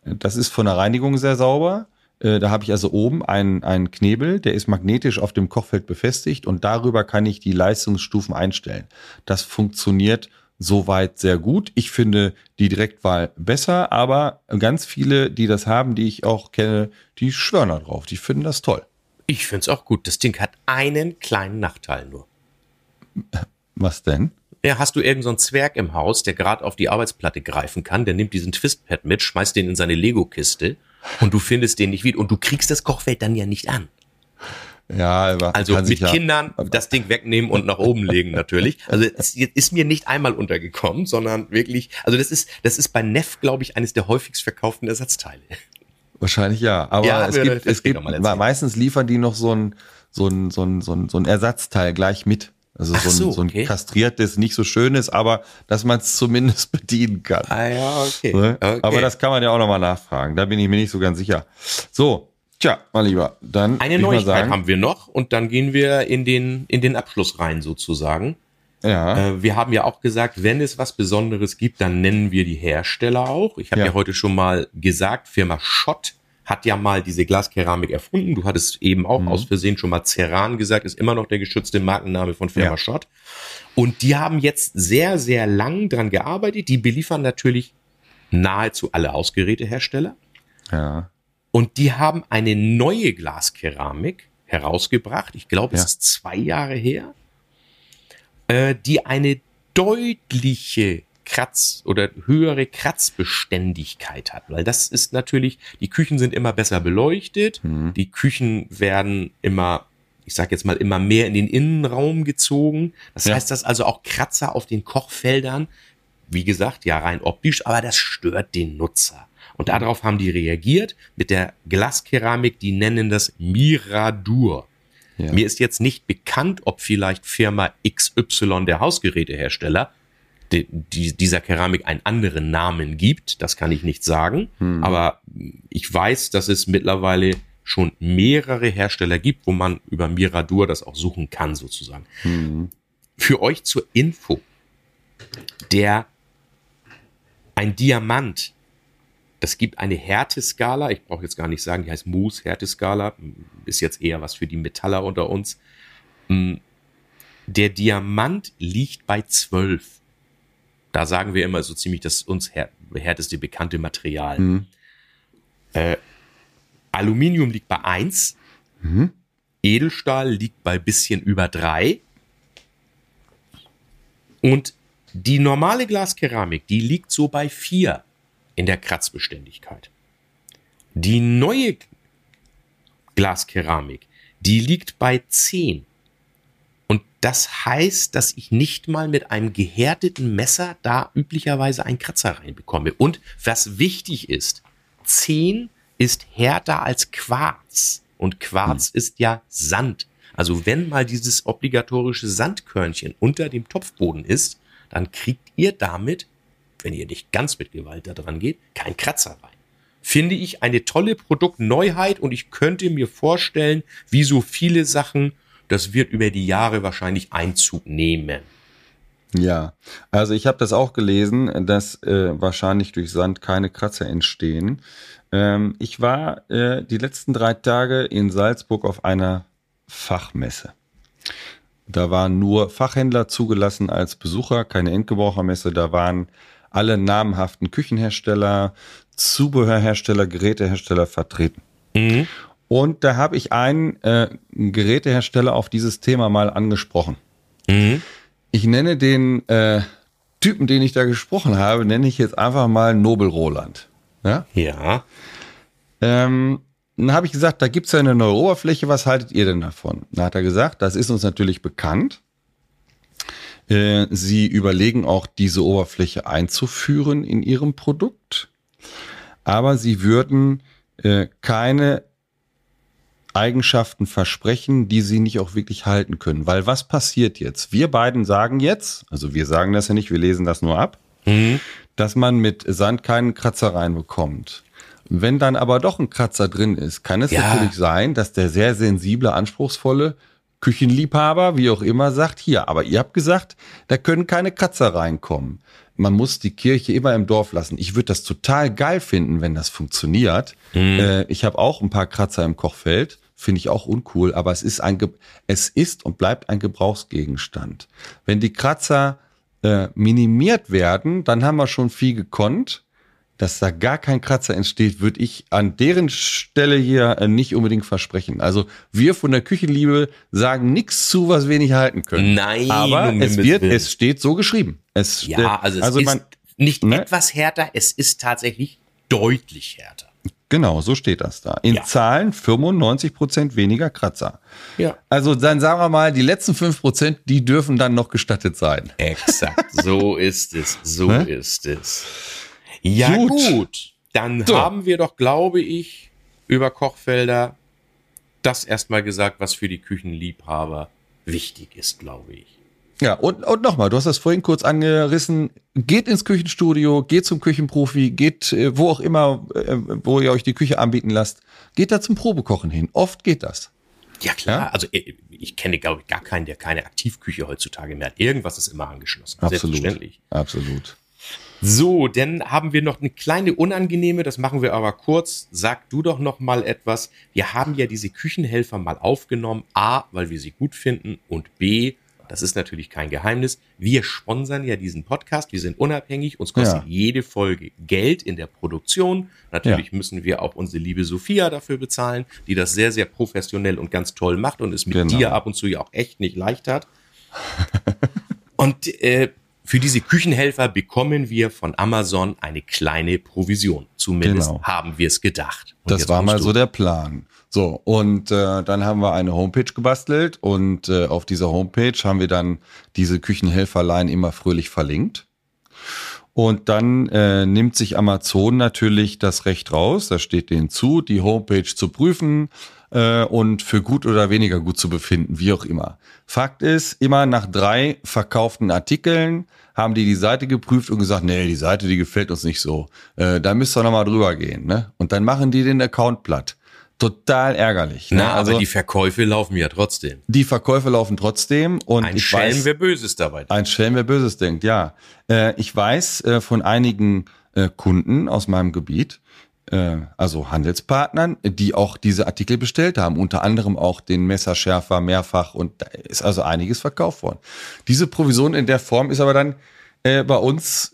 Das ist von der Reinigung sehr sauber. Äh, Da habe ich also oben einen, einen Knebel, der ist magnetisch auf dem Kochfeld befestigt und darüber kann ich die Leistungsstufen einstellen. Das funktioniert soweit sehr gut. Ich finde die Direktwahl besser, aber ganz viele, die das haben, die ich auch kenne, die schwören da drauf. Die finden das toll. Ich find's auch gut. Das Ding hat einen kleinen Nachteil nur. Was denn? Ja, hast du irgendeinen so einen Zwerg im Haus, der gerade auf die Arbeitsplatte greifen kann, der nimmt diesen Twistpad mit, schmeißt den in seine Lego-Kiste und du findest den nicht wieder und du kriegst das Kochfeld dann ja nicht an. Ja, aber Also mit sich ja- Kindern das Ding wegnehmen und nach oben legen natürlich. Also es ist mir nicht einmal untergekommen, sondern wirklich, also das ist, das ist bei Neff, glaube ich, eines der häufigst verkauften Ersatzteile. Wahrscheinlich ja. Aber Ja, es gibt, es gibt meistens liefern die noch so ein, so ein, so ein, so ein, so ein Ersatzteil gleich mit. Also Ach so, ein, so, so ein okay. kastriertes, nicht so schönes, aber dass man es zumindest <laughs> bedienen kann. Ah ja, okay. Ne? okay. Aber das kann man ja auch nochmal nachfragen. Da bin ich mir nicht so ganz sicher. So, tja, mein Lieber, dann Eine Neuigkeit sagen, haben wir noch und dann gehen wir in den, in den Abschluss rein sozusagen. Ja, Äh, wir haben ja auch gesagt, wenn es was Besonderes gibt, dann nennen wir die Hersteller auch. Ich habe ja. Ja. heute schon mal gesagt, Firma Schott hat ja mal diese Glaskeramik erfunden. Du hattest eben auch aus Versehen schon mal Ceran gesagt, ist immer noch der geschützte Markenname von Firma Ja. Schott. Und die haben jetzt sehr, sehr lang dran gearbeitet. Die beliefern natürlich nahezu alle Hausgerätehersteller. ja, Und die haben eine neue Glaskeramik herausgebracht. Ich glaube, es Ja. ist zwei Jahre her, äh, die eine deutliche Kratz- oder höhere Kratzbeständigkeit hat. Weil das ist natürlich, die Küchen sind immer besser beleuchtet, die Küchen werden immer, ich sage jetzt mal, immer mehr in den Innenraum gezogen. Das Ja. heißt, dass also auch Kratzer auf den Kochfeldern, wie gesagt, ja rein optisch, aber das stört den Nutzer. Und darauf haben die reagiert mit der Glaskeramik, die nennen das Miradur. Ja. Mir ist jetzt nicht bekannt, ob vielleicht Firma XY, der Hausgerätehersteller, die, die, dieser Keramik einen anderen Namen gibt. Das kann ich nicht sagen. Aber ich weiß, dass es mittlerweile schon mehrere Hersteller gibt, wo man über Miradur das auch suchen kann, sozusagen. Für euch zur Info. Der, ein Diamant, es gibt eine Härteskala, ich brauche jetzt gar nicht sagen, die heißt Moose Härteskala, ist jetzt eher was für die Metaller unter uns. Mm, Der Diamant liegt bei 12. Da sagen wir immer so ziemlich das uns här härteste bekannte Material. Äh, Aluminium liegt bei 1. Edelstahl liegt bei bisschen über 3. Und die normale Glaskeramik, die liegt so bei 4 in der Kratzbeständigkeit. Die neue Glaskeramik, die liegt bei 10. Das heißt, dass ich nicht mal mit einem gehärteten Messer da üblicherweise einen Kratzer reinbekomme. Und was wichtig ist, 10 ist härter als Quarz. Und Quarz ist ja Sand. Also wenn mal dieses obligatorische Sandkörnchen unter dem Topfboden ist, dann kriegt ihr damit, wenn ihr nicht ganz mit Gewalt da dran geht, keinen Kratzer rein. Finde ich eine tolle Produktneuheit und ich könnte mir vorstellen, wie so viele Sachen, das wird über die Jahre wahrscheinlich Einzug nehmen. ja. Also ich habe das auch gelesen, dass äh, wahrscheinlich durch Sand keine Kratzer entstehen. Ähm, ich war äh, die letzten drei Tage in Salzburg auf einer Fachmesse. Da waren nur Fachhändler zugelassen als Besucher, keine Endgebrauchermesse. Da waren alle namhaften Küchenhersteller, Zubehörhersteller, Gerätehersteller vertreten. Und da habe ich einen äh, Gerätehersteller auf dieses Thema mal angesprochen. Ich nenne den äh, Typen, den ich da gesprochen habe, nenne ich jetzt einfach mal Nobel Roland. Ja? Ja. Ähm, dann habe ich gesagt, da gibt's ja eine neue Oberfläche, was haltet ihr denn davon? Dann hat er gesagt, das ist uns natürlich bekannt. Äh, sie überlegen auch, diese Oberfläche einzuführen in ihrem Produkt. Aber sie würden äh, keine Eigenschaften versprechen, die sie nicht auch wirklich halten können. Weil was passiert jetzt? Wir beiden sagen jetzt, also wir sagen das ja nicht, wir lesen das nur ab, mhm. dass man mit Sand keinen Kratzer reinbekommt. Wenn dann aber doch ein Kratzer drin ist, kann es ja. natürlich sein, dass der sehr sensible, anspruchsvolle Küchenliebhaber, wie auch immer, sagt, hier, aber ihr habt gesagt, da können keine Kratzer reinkommen. Man muss die Kirche immer im Dorf lassen. Ich würde das total geil finden, wenn das funktioniert. Mhm. Äh, ich habe auch ein paar Kratzer im Kochfeld finde ich auch uncool, aber es ist ein, es ist und bleibt ein Gebrauchsgegenstand. Wenn die Kratzer äh, minimiert werden, dann haben wir schon viel gekonnt. Dass da gar kein Kratzer entsteht, würde ich an deren Stelle hier äh, nicht unbedingt versprechen. Also wir von der Küchenliebe sagen nichts zu, was wir nicht halten können. Nein, aber es wird, es steht so geschrieben. Es, ja, also es also ist man, nicht ne? etwas härter, es ist tatsächlich deutlich härter. Genau, so steht das da. In ja. Zahlen 95 Prozent weniger Kratzer. Ja. Also dann sagen wir mal, die letzten 5 Prozent, die dürfen dann noch gestattet sein. Exakt, so <laughs> ist es, so ist es. Ja gut, gut. dann so. haben wir doch, glaube ich, über Kochfelder das erstmal gesagt, was für die Küchenliebhaber wichtig ist, glaube ich. Ja, und, und nochmal, du hast das vorhin kurz angerissen. Geht ins Küchenstudio, geht zum Küchenprofi, geht äh, wo auch immer, äh, wo ihr euch die Küche anbieten lasst. Geht da zum Probekochen hin. Oft geht das. Ja, klar. Ja? Also äh, ich kenne, glaube ich, gar keinen, der keine Aktivküche heutzutage mehr hat. Irgendwas ist immer angeschlossen. Absolut. Selbstverständlich. Absolut. So, dann haben wir noch eine kleine unangenehme, das machen wir aber kurz. Sag du doch noch mal etwas. Wir haben ja diese Küchenhelfer mal aufgenommen. A, weil wir sie gut finden und B, das ist natürlich kein Geheimnis. Wir sponsern ja diesen Podcast. Wir sind unabhängig. Uns kostet ja. jede Folge Geld in der Produktion. Natürlich ja. müssen wir auch unsere liebe Sophia dafür bezahlen, die das sehr, sehr professionell und ganz toll macht und es mit genau. dir ab und zu ja auch echt nicht leicht hat. <laughs> und äh, für diese Küchenhelfer bekommen wir von Amazon eine kleine Provision. Zumindest genau. haben wir es gedacht. Und das war mal so der Plan. So, und äh, dann haben wir eine Homepage gebastelt und äh, auf dieser Homepage haben wir dann diese Küchenhelferlein immer fröhlich verlinkt. Und dann äh, nimmt sich Amazon natürlich das Recht raus, da steht denen zu, die Homepage zu prüfen äh, und für gut oder weniger gut zu befinden, wie auch immer. Fakt ist, immer nach drei verkauften Artikeln haben die die Seite geprüft und gesagt, nee, die Seite, die gefällt uns nicht so. Äh, da müsst ihr nochmal drüber gehen. Ne? Und dann machen die den Account platt total ärgerlich. Ne? Na, also, aber die Verkäufe laufen ja trotzdem. Die Verkäufe laufen trotzdem und ein ich Schelm, weiß, wer Böses dabei denkt. Ein Schelm, wer Böses denkt, ja. Äh, ich weiß äh, von einigen äh, Kunden aus meinem Gebiet, äh, also Handelspartnern, die auch diese Artikel bestellt haben, unter anderem auch den Messerschärfer mehrfach und da ist also einiges verkauft worden. Diese Provision in der Form ist aber dann äh, bei uns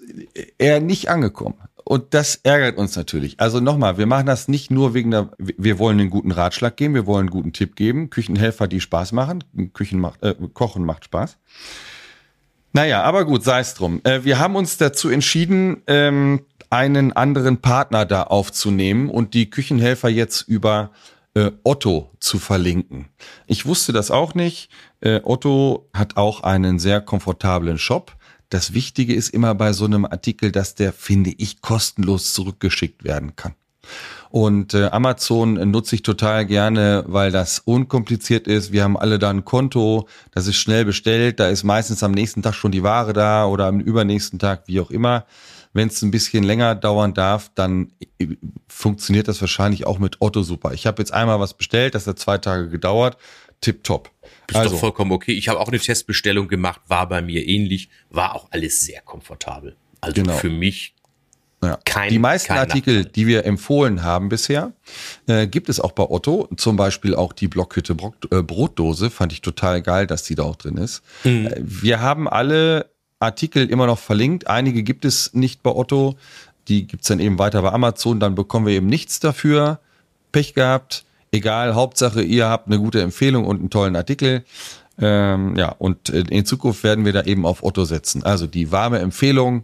eher nicht angekommen. Und das ärgert uns natürlich. Also nochmal, wir machen das nicht nur wegen der, wir wollen einen guten Ratschlag geben, wir wollen einen guten Tipp geben, Küchenhelfer, die Spaß machen, Küchen macht, äh, Kochen macht Spaß. Naja, aber gut, sei es drum. Äh, wir haben uns dazu entschieden, ähm, einen anderen Partner da aufzunehmen und die Küchenhelfer jetzt über äh, Otto zu verlinken. Ich wusste das auch nicht. Äh, Otto hat auch einen sehr komfortablen Shop das Wichtige ist immer bei so einem Artikel, dass der, finde ich, kostenlos zurückgeschickt werden kann. Und äh, Amazon nutze ich total gerne, weil das unkompliziert ist. Wir haben alle da ein Konto, das ist schnell bestellt, da ist meistens am nächsten Tag schon die Ware da oder am übernächsten Tag, wie auch immer. Wenn es ein bisschen länger dauern darf, dann äh, funktioniert das wahrscheinlich auch mit Otto super. Ich habe jetzt einmal was bestellt, das hat zwei Tage gedauert. Tipptopp. Ist also. doch vollkommen okay. Ich habe auch eine Testbestellung gemacht, war bei mir ähnlich, war auch alles sehr komfortabel. Also genau. für mich ja. Kein, die meisten Artikel, Nachteil. die wir empfohlen haben bisher, äh, gibt es auch bei Otto. Zum Beispiel auch die Blockhütte Brot, äh, Brotdose. Fand ich total geil, dass die da auch drin ist. Mhm. Äh, wir haben alle Artikel immer noch verlinkt. Einige gibt es nicht bei Otto. Die gibt's dann eben weiter bei Amazon. Dann bekommen wir eben nichts dafür. Pech gehabt. Egal, Hauptsache, ihr habt eine gute Empfehlung und einen tollen Artikel. Ähm, ja, und äh, in Zukunft werden wir da eben auf Otto setzen. Also die warme Empfehlung,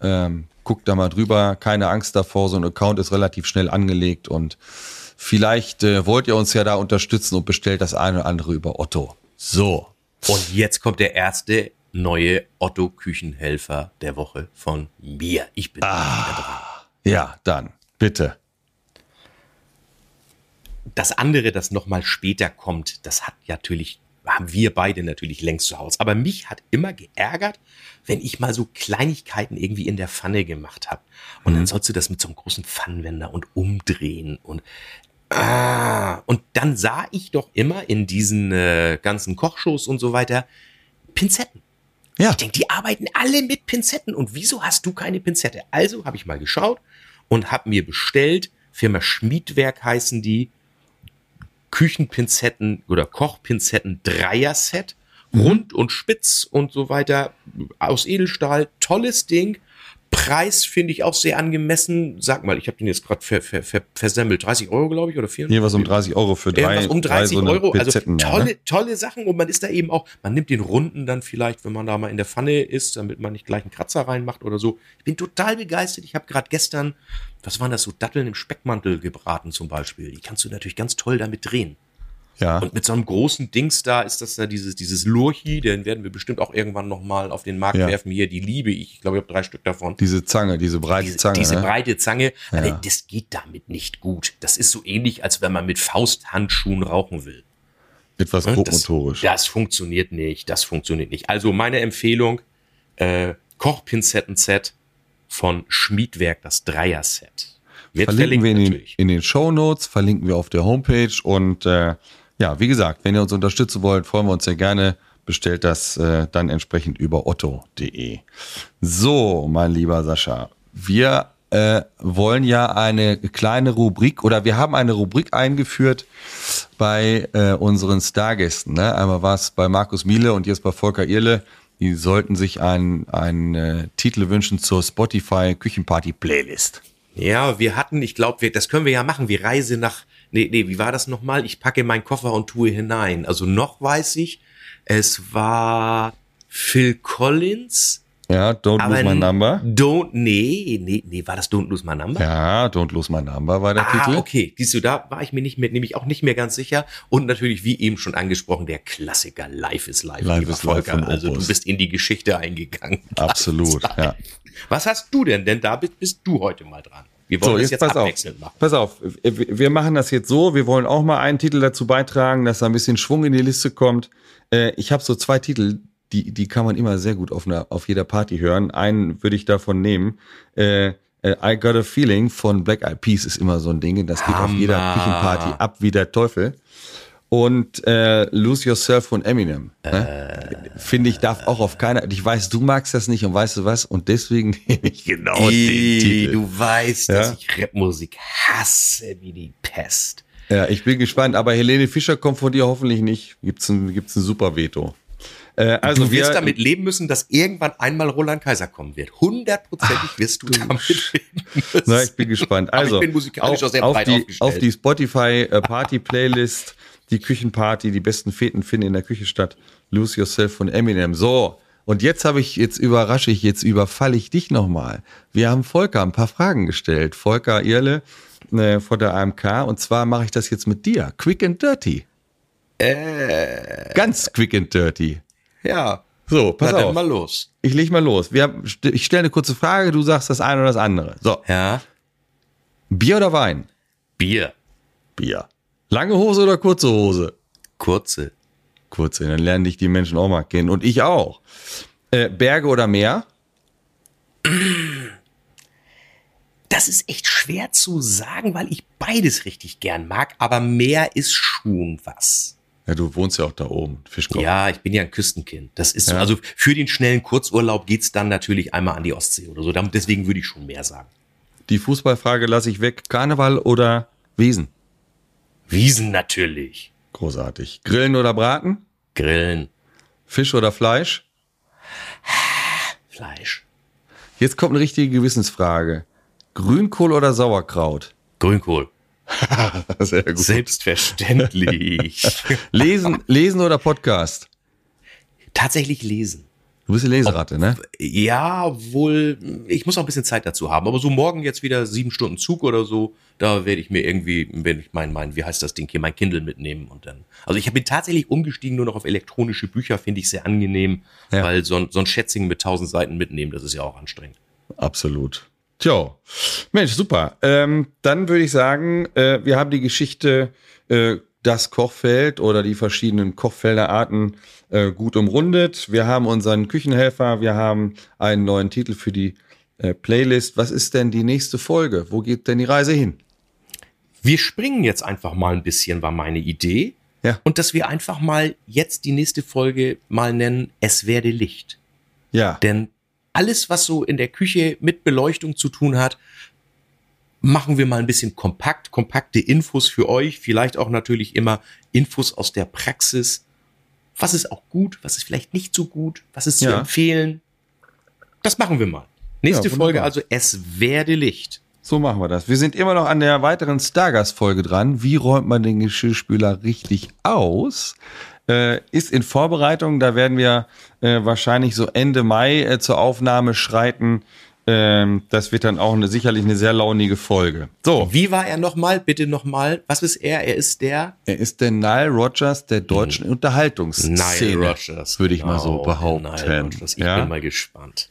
ähm, guckt da mal drüber, keine Angst davor, so ein Account ist relativ schnell angelegt und vielleicht äh, wollt ihr uns ja da unterstützen und bestellt das eine oder andere über Otto. So. Und jetzt kommt der erste neue Otto Küchenhelfer der Woche von mir. Ich bin Ah. dran. Ja, dann, bitte. Das andere, das nochmal später kommt, das hat natürlich, haben wir beide natürlich längst zu Hause. Aber mich hat immer geärgert, wenn ich mal so Kleinigkeiten irgendwie in der Pfanne gemacht habe. Und dann sollst du das mit so einem großen Pfannenwender und umdrehen und ah, und dann sah ich doch immer in diesen äh, ganzen Kochshows und so weiter Pinzetten. Ja, Ich denke, die arbeiten alle mit Pinzetten. Und wieso hast du keine Pinzette? Also habe ich mal geschaut und habe mir bestellt, Firma Schmiedwerk heißen die, Küchenpinzetten oder Kochpinzetten Dreier-Set, rund und spitz und so weiter, aus Edelstahl, tolles Ding. Preis finde ich auch sehr angemessen. Sag mal, ich habe den jetzt gerade ver, ver, ver, versemmelt. 30 Euro, glaube ich, oder 4? hier was um 30 Euro für drei, Irgendwas um 30 drei so Euro. Also ja, tolle, ne? tolle Sachen und man ist da eben auch, man nimmt den runden dann vielleicht, wenn man da mal in der Pfanne ist, damit man nicht gleich einen Kratzer reinmacht oder so. Ich bin total begeistert. Ich habe gerade gestern, was waren das so, Datteln im Speckmantel gebraten zum Beispiel. Die kannst du natürlich ganz toll damit drehen. Ja, Und mit so einem großen Dings da ist das da dieses, dieses Lurchi, den werden wir bestimmt auch irgendwann nochmal auf den Markt Ja. werfen. Hier, die liebe ich. Ich glaube, ich habe drei Stück davon diese Zange, diese breite diese, Zange. diese ne? breite Zange, Ja. äh, das geht damit nicht gut. Das ist so ähnlich, als wenn man mit Fausthandschuhen rauchen will. Etwas grobmotorisch. Das, das funktioniert nicht, das funktioniert nicht. Also meine Empfehlung, äh, Kochpinzetten-Set von Schmiedwerk, das Dreier-Set. Verlinken wir in den, in den Show Notes, verlinken wir auf der Homepage und äh, ja, wie gesagt, wenn ihr uns unterstützen wollt, freuen wir uns sehr gerne. Bestellt das äh, dann entsprechend über otto.de. So, mein lieber Sascha, wir äh, wollen ja eine kleine Rubrik oder wir haben eine Rubrik eingeführt bei äh, unseren Stargästen. Ne? Einmal war es bei Markus Miele und jetzt bei Volker Irle. Die sollten sich einen, einen äh, Titel wünschen zur Spotify Küchenparty Playlist. Ja, wir hatten, ich glaube, das können wir ja machen. Wir Reise nach, nee, nee, wie war das nochmal? Ich packe meinen Koffer und tue hinein. Also noch weiß ich, es war Phil Collins. Ja, Don't Lose My Number. Don't, nee, nee, nee, war das Don't Lose My Number? Ja, Don't Lose My Number war der Ah, Titel. okay. Siehst du, da war ich mir nicht mehr, nämlich auch nicht mehr ganz sicher. Und natürlich, wie eben schon angesprochen, der Klassiker Life is Life. Life is Life von Also du Opus. bist in die Geschichte eingegangen. Absolut, <laughs> ja. Was hast du denn? Denn da bist, bist du heute mal dran. Wir wollen So, das jetzt jetzt pass auf. abwechselnd machen. Pass auf, wir machen das jetzt so. Wir wollen auch mal einen Titel dazu beitragen, dass da ein bisschen Schwung in die Liste kommt. Äh, Ich habe so zwei Titel, die, die kann man immer sehr gut auf, einer, auf jeder Party hören. Einen würde ich davon nehmen. Äh, äh, I Got a Feeling von Black Eyed Peas ist immer so ein Ding. Das geht auf jeder. Küchenparty ab wie der Teufel. Und äh, Lose Yourself von Eminem. Ne? Finde ich, darf auch auf keiner. Ich weiß, du magst das nicht und weißt du was? Und deswegen <laughs> nehme ich genau den Ih, Titel. Du weißt, Ja? dass ich Rapmusik hasse wie die Pest. Ja, ich bin gespannt. Aber Helene Fischer kommt von dir hoffentlich nicht. Gibt's ein, gibt's ein super Veto. Äh, also du wirst wir, damit leben müssen, dass irgendwann einmal Roland Kaiser kommen wird. Hundertprozentig wirst du damit leben müssen. Na, ich bin gespannt. Aber Also ich bin musikalisch auch sehr auf, breit die, aufgestellt. auf die Spotify äh, Party Playlist, die Küchenparty, die besten Feten finden in der Küche statt. Lose Yourself von Eminem. So. Und jetzt habe ich, jetzt überrasche ich, jetzt überfalle ich dich nochmal. Wir haben Volker ein paar Fragen gestellt. Volker Irle äh, von der AMK. Und zwar mache ich das jetzt mit dir. Quick and dirty. Äh. Ganz quick and dirty. Ja. So, pass Na, auf. mal los. Ich leg mal los. Wir haben, ich stelle eine kurze Frage, du sagst das eine oder das andere. So, Ja. Bier oder Wein? Bier. Bier. Lange Hose oder kurze Hose? Kurze. Kurze, dann lernen dich die Menschen auch mal kennen. Und ich auch. Äh, Berge oder Meer? Das ist echt schwer zu sagen, weil ich beides richtig gern mag, aber Meer ist schon was. Ja, du wohnst ja auch da oben. Fischkopf. Ja, ich bin ja ein Küstenkind. Das ist so. Ja. Also für den schnellen Kurzurlaub geht's dann natürlich einmal an die Ostsee oder so. Deswegen würde ich schon mehr sagen. Die Fußballfrage lasse ich weg. Karneval oder Wiesen? Wiesen natürlich. Großartig. Grillen oder Braten? Grillen. Fisch oder Fleisch? Fleisch. Jetzt kommt eine richtige Gewissensfrage. Grünkohl oder Sauerkraut? Grünkohl. <laughs> Sehr gut. Selbstverständlich. <laughs> Lesen, lesen oder Podcast? Tatsächlich lesen. Du bist eine Leseratte, ne? Ja, wohl, ich muss auch ein bisschen Zeit dazu haben. Aber so morgen jetzt wieder sieben Stunden Zug oder so, da werde ich mir irgendwie, wenn ich mein, mein, wie heißt das Ding hier, mein Kindle mitnehmen und dann. Also ich bin tatsächlich umgestiegen nur noch auf elektronische Bücher, finde ich sehr angenehm, Ja. weil so ein, so ein Schätzing mit tausend Seiten mitnehmen, das ist ja auch anstrengend. Absolut. Tja, Mensch, super. Ähm, dann würde ich sagen, äh, wir haben die Geschichte äh, das Kochfeld oder die verschiedenen Kochfelderarten äh, gut umrundet. Wir haben unseren Küchenhelfer, wir haben einen neuen Titel für die äh, Playlist. Was ist denn die nächste Folge? Wo geht denn die Reise hin? Wir springen jetzt einfach mal ein bisschen, war meine Idee. Ja. Und dass wir einfach mal jetzt die nächste Folge mal nennen, es werde Licht. Ja, Denn alles, was so in der Küche mit Beleuchtung zu tun hat, machen wir mal ein bisschen kompakt, kompakte Infos für euch, vielleicht auch natürlich immer Infos aus der Praxis. Was ist auch gut, was ist vielleicht nicht so gut, was ist zu Ja. empfehlen. Das machen wir mal. Nächste Ja, Folge also, es werde Licht. so machen wir das. Wir sind immer noch an der weiteren Stargast-Folge dran. Wie räumt man den Geschirrspüler richtig aus? Äh, ist in Vorbereitung. Da werden wir äh, wahrscheinlich so Ende Mai äh, zur Aufnahme schreiten. Ähm, das wird dann auch eine, sicherlich eine sehr launige Folge. So, Wie war er nochmal? Bitte nochmal. Was ist er? Er ist der er ist der Nile Rogers der deutschen Unterhaltungsszene. Nile Rogers. Würde ich mal so Genau, behaupten. Nile Rogers. Ich Ja? bin mal gespannt.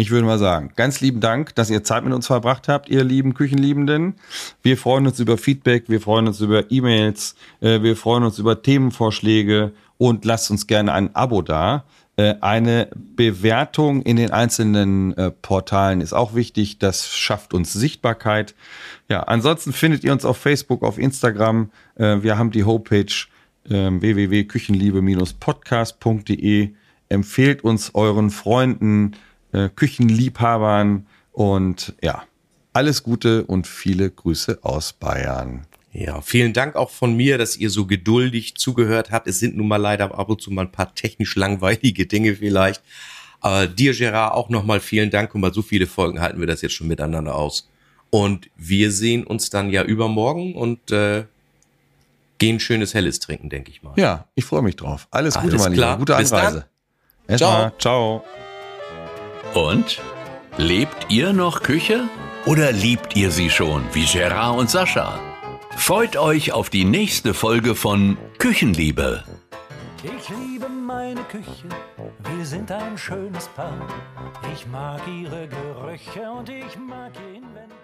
Ich würde mal sagen, ganz lieben Dank, dass ihr Zeit mit uns verbracht habt, ihr lieben Küchenliebenden. Wir freuen uns über Feedback, wir freuen uns über E-Mails, äh, wir freuen uns über Themenvorschläge und lasst uns gerne ein Abo da. Äh, Eine Bewertung in den einzelnen äh, Portalen ist auch wichtig. Das schafft uns Sichtbarkeit. Ja, ansonsten findet ihr uns auf Facebook, auf Instagram. Äh, Wir haben die Homepage ähm, www.küchenliebe-podcast.de. Empfehlt uns euren Freunden, äh, Küchenliebhabern und ja, alles Gute und viele Grüße aus Bayern. Ja, vielen Dank auch von mir, dass ihr so geduldig zugehört habt. Es sind nun mal leider ab und zu mal ein paar technisch langweilige Dinge vielleicht. Aber dir, Gerard, auch nochmal vielen Dank. Und mal so viele Folgen halten wir das jetzt schon miteinander aus. Und wir sehen uns dann ja übermorgen und äh, gehen schönes Helles trinken, denke ich mal. Ja, ich freue mich drauf. Alles Gute, Alles mein klar. Lieber. Gute Bis Anreise. Erstmal, ciao. Und? Lebt ihr noch Küche? Oder liebt ihr sie schon, wie Gerard und Sascha? Freut euch auf die nächste Folge von Küchenliebe. Ich liebe meine Küche, wir sind ein schönes Paar. Ich mag ihre Gerüche und ich mag ihr Inventar.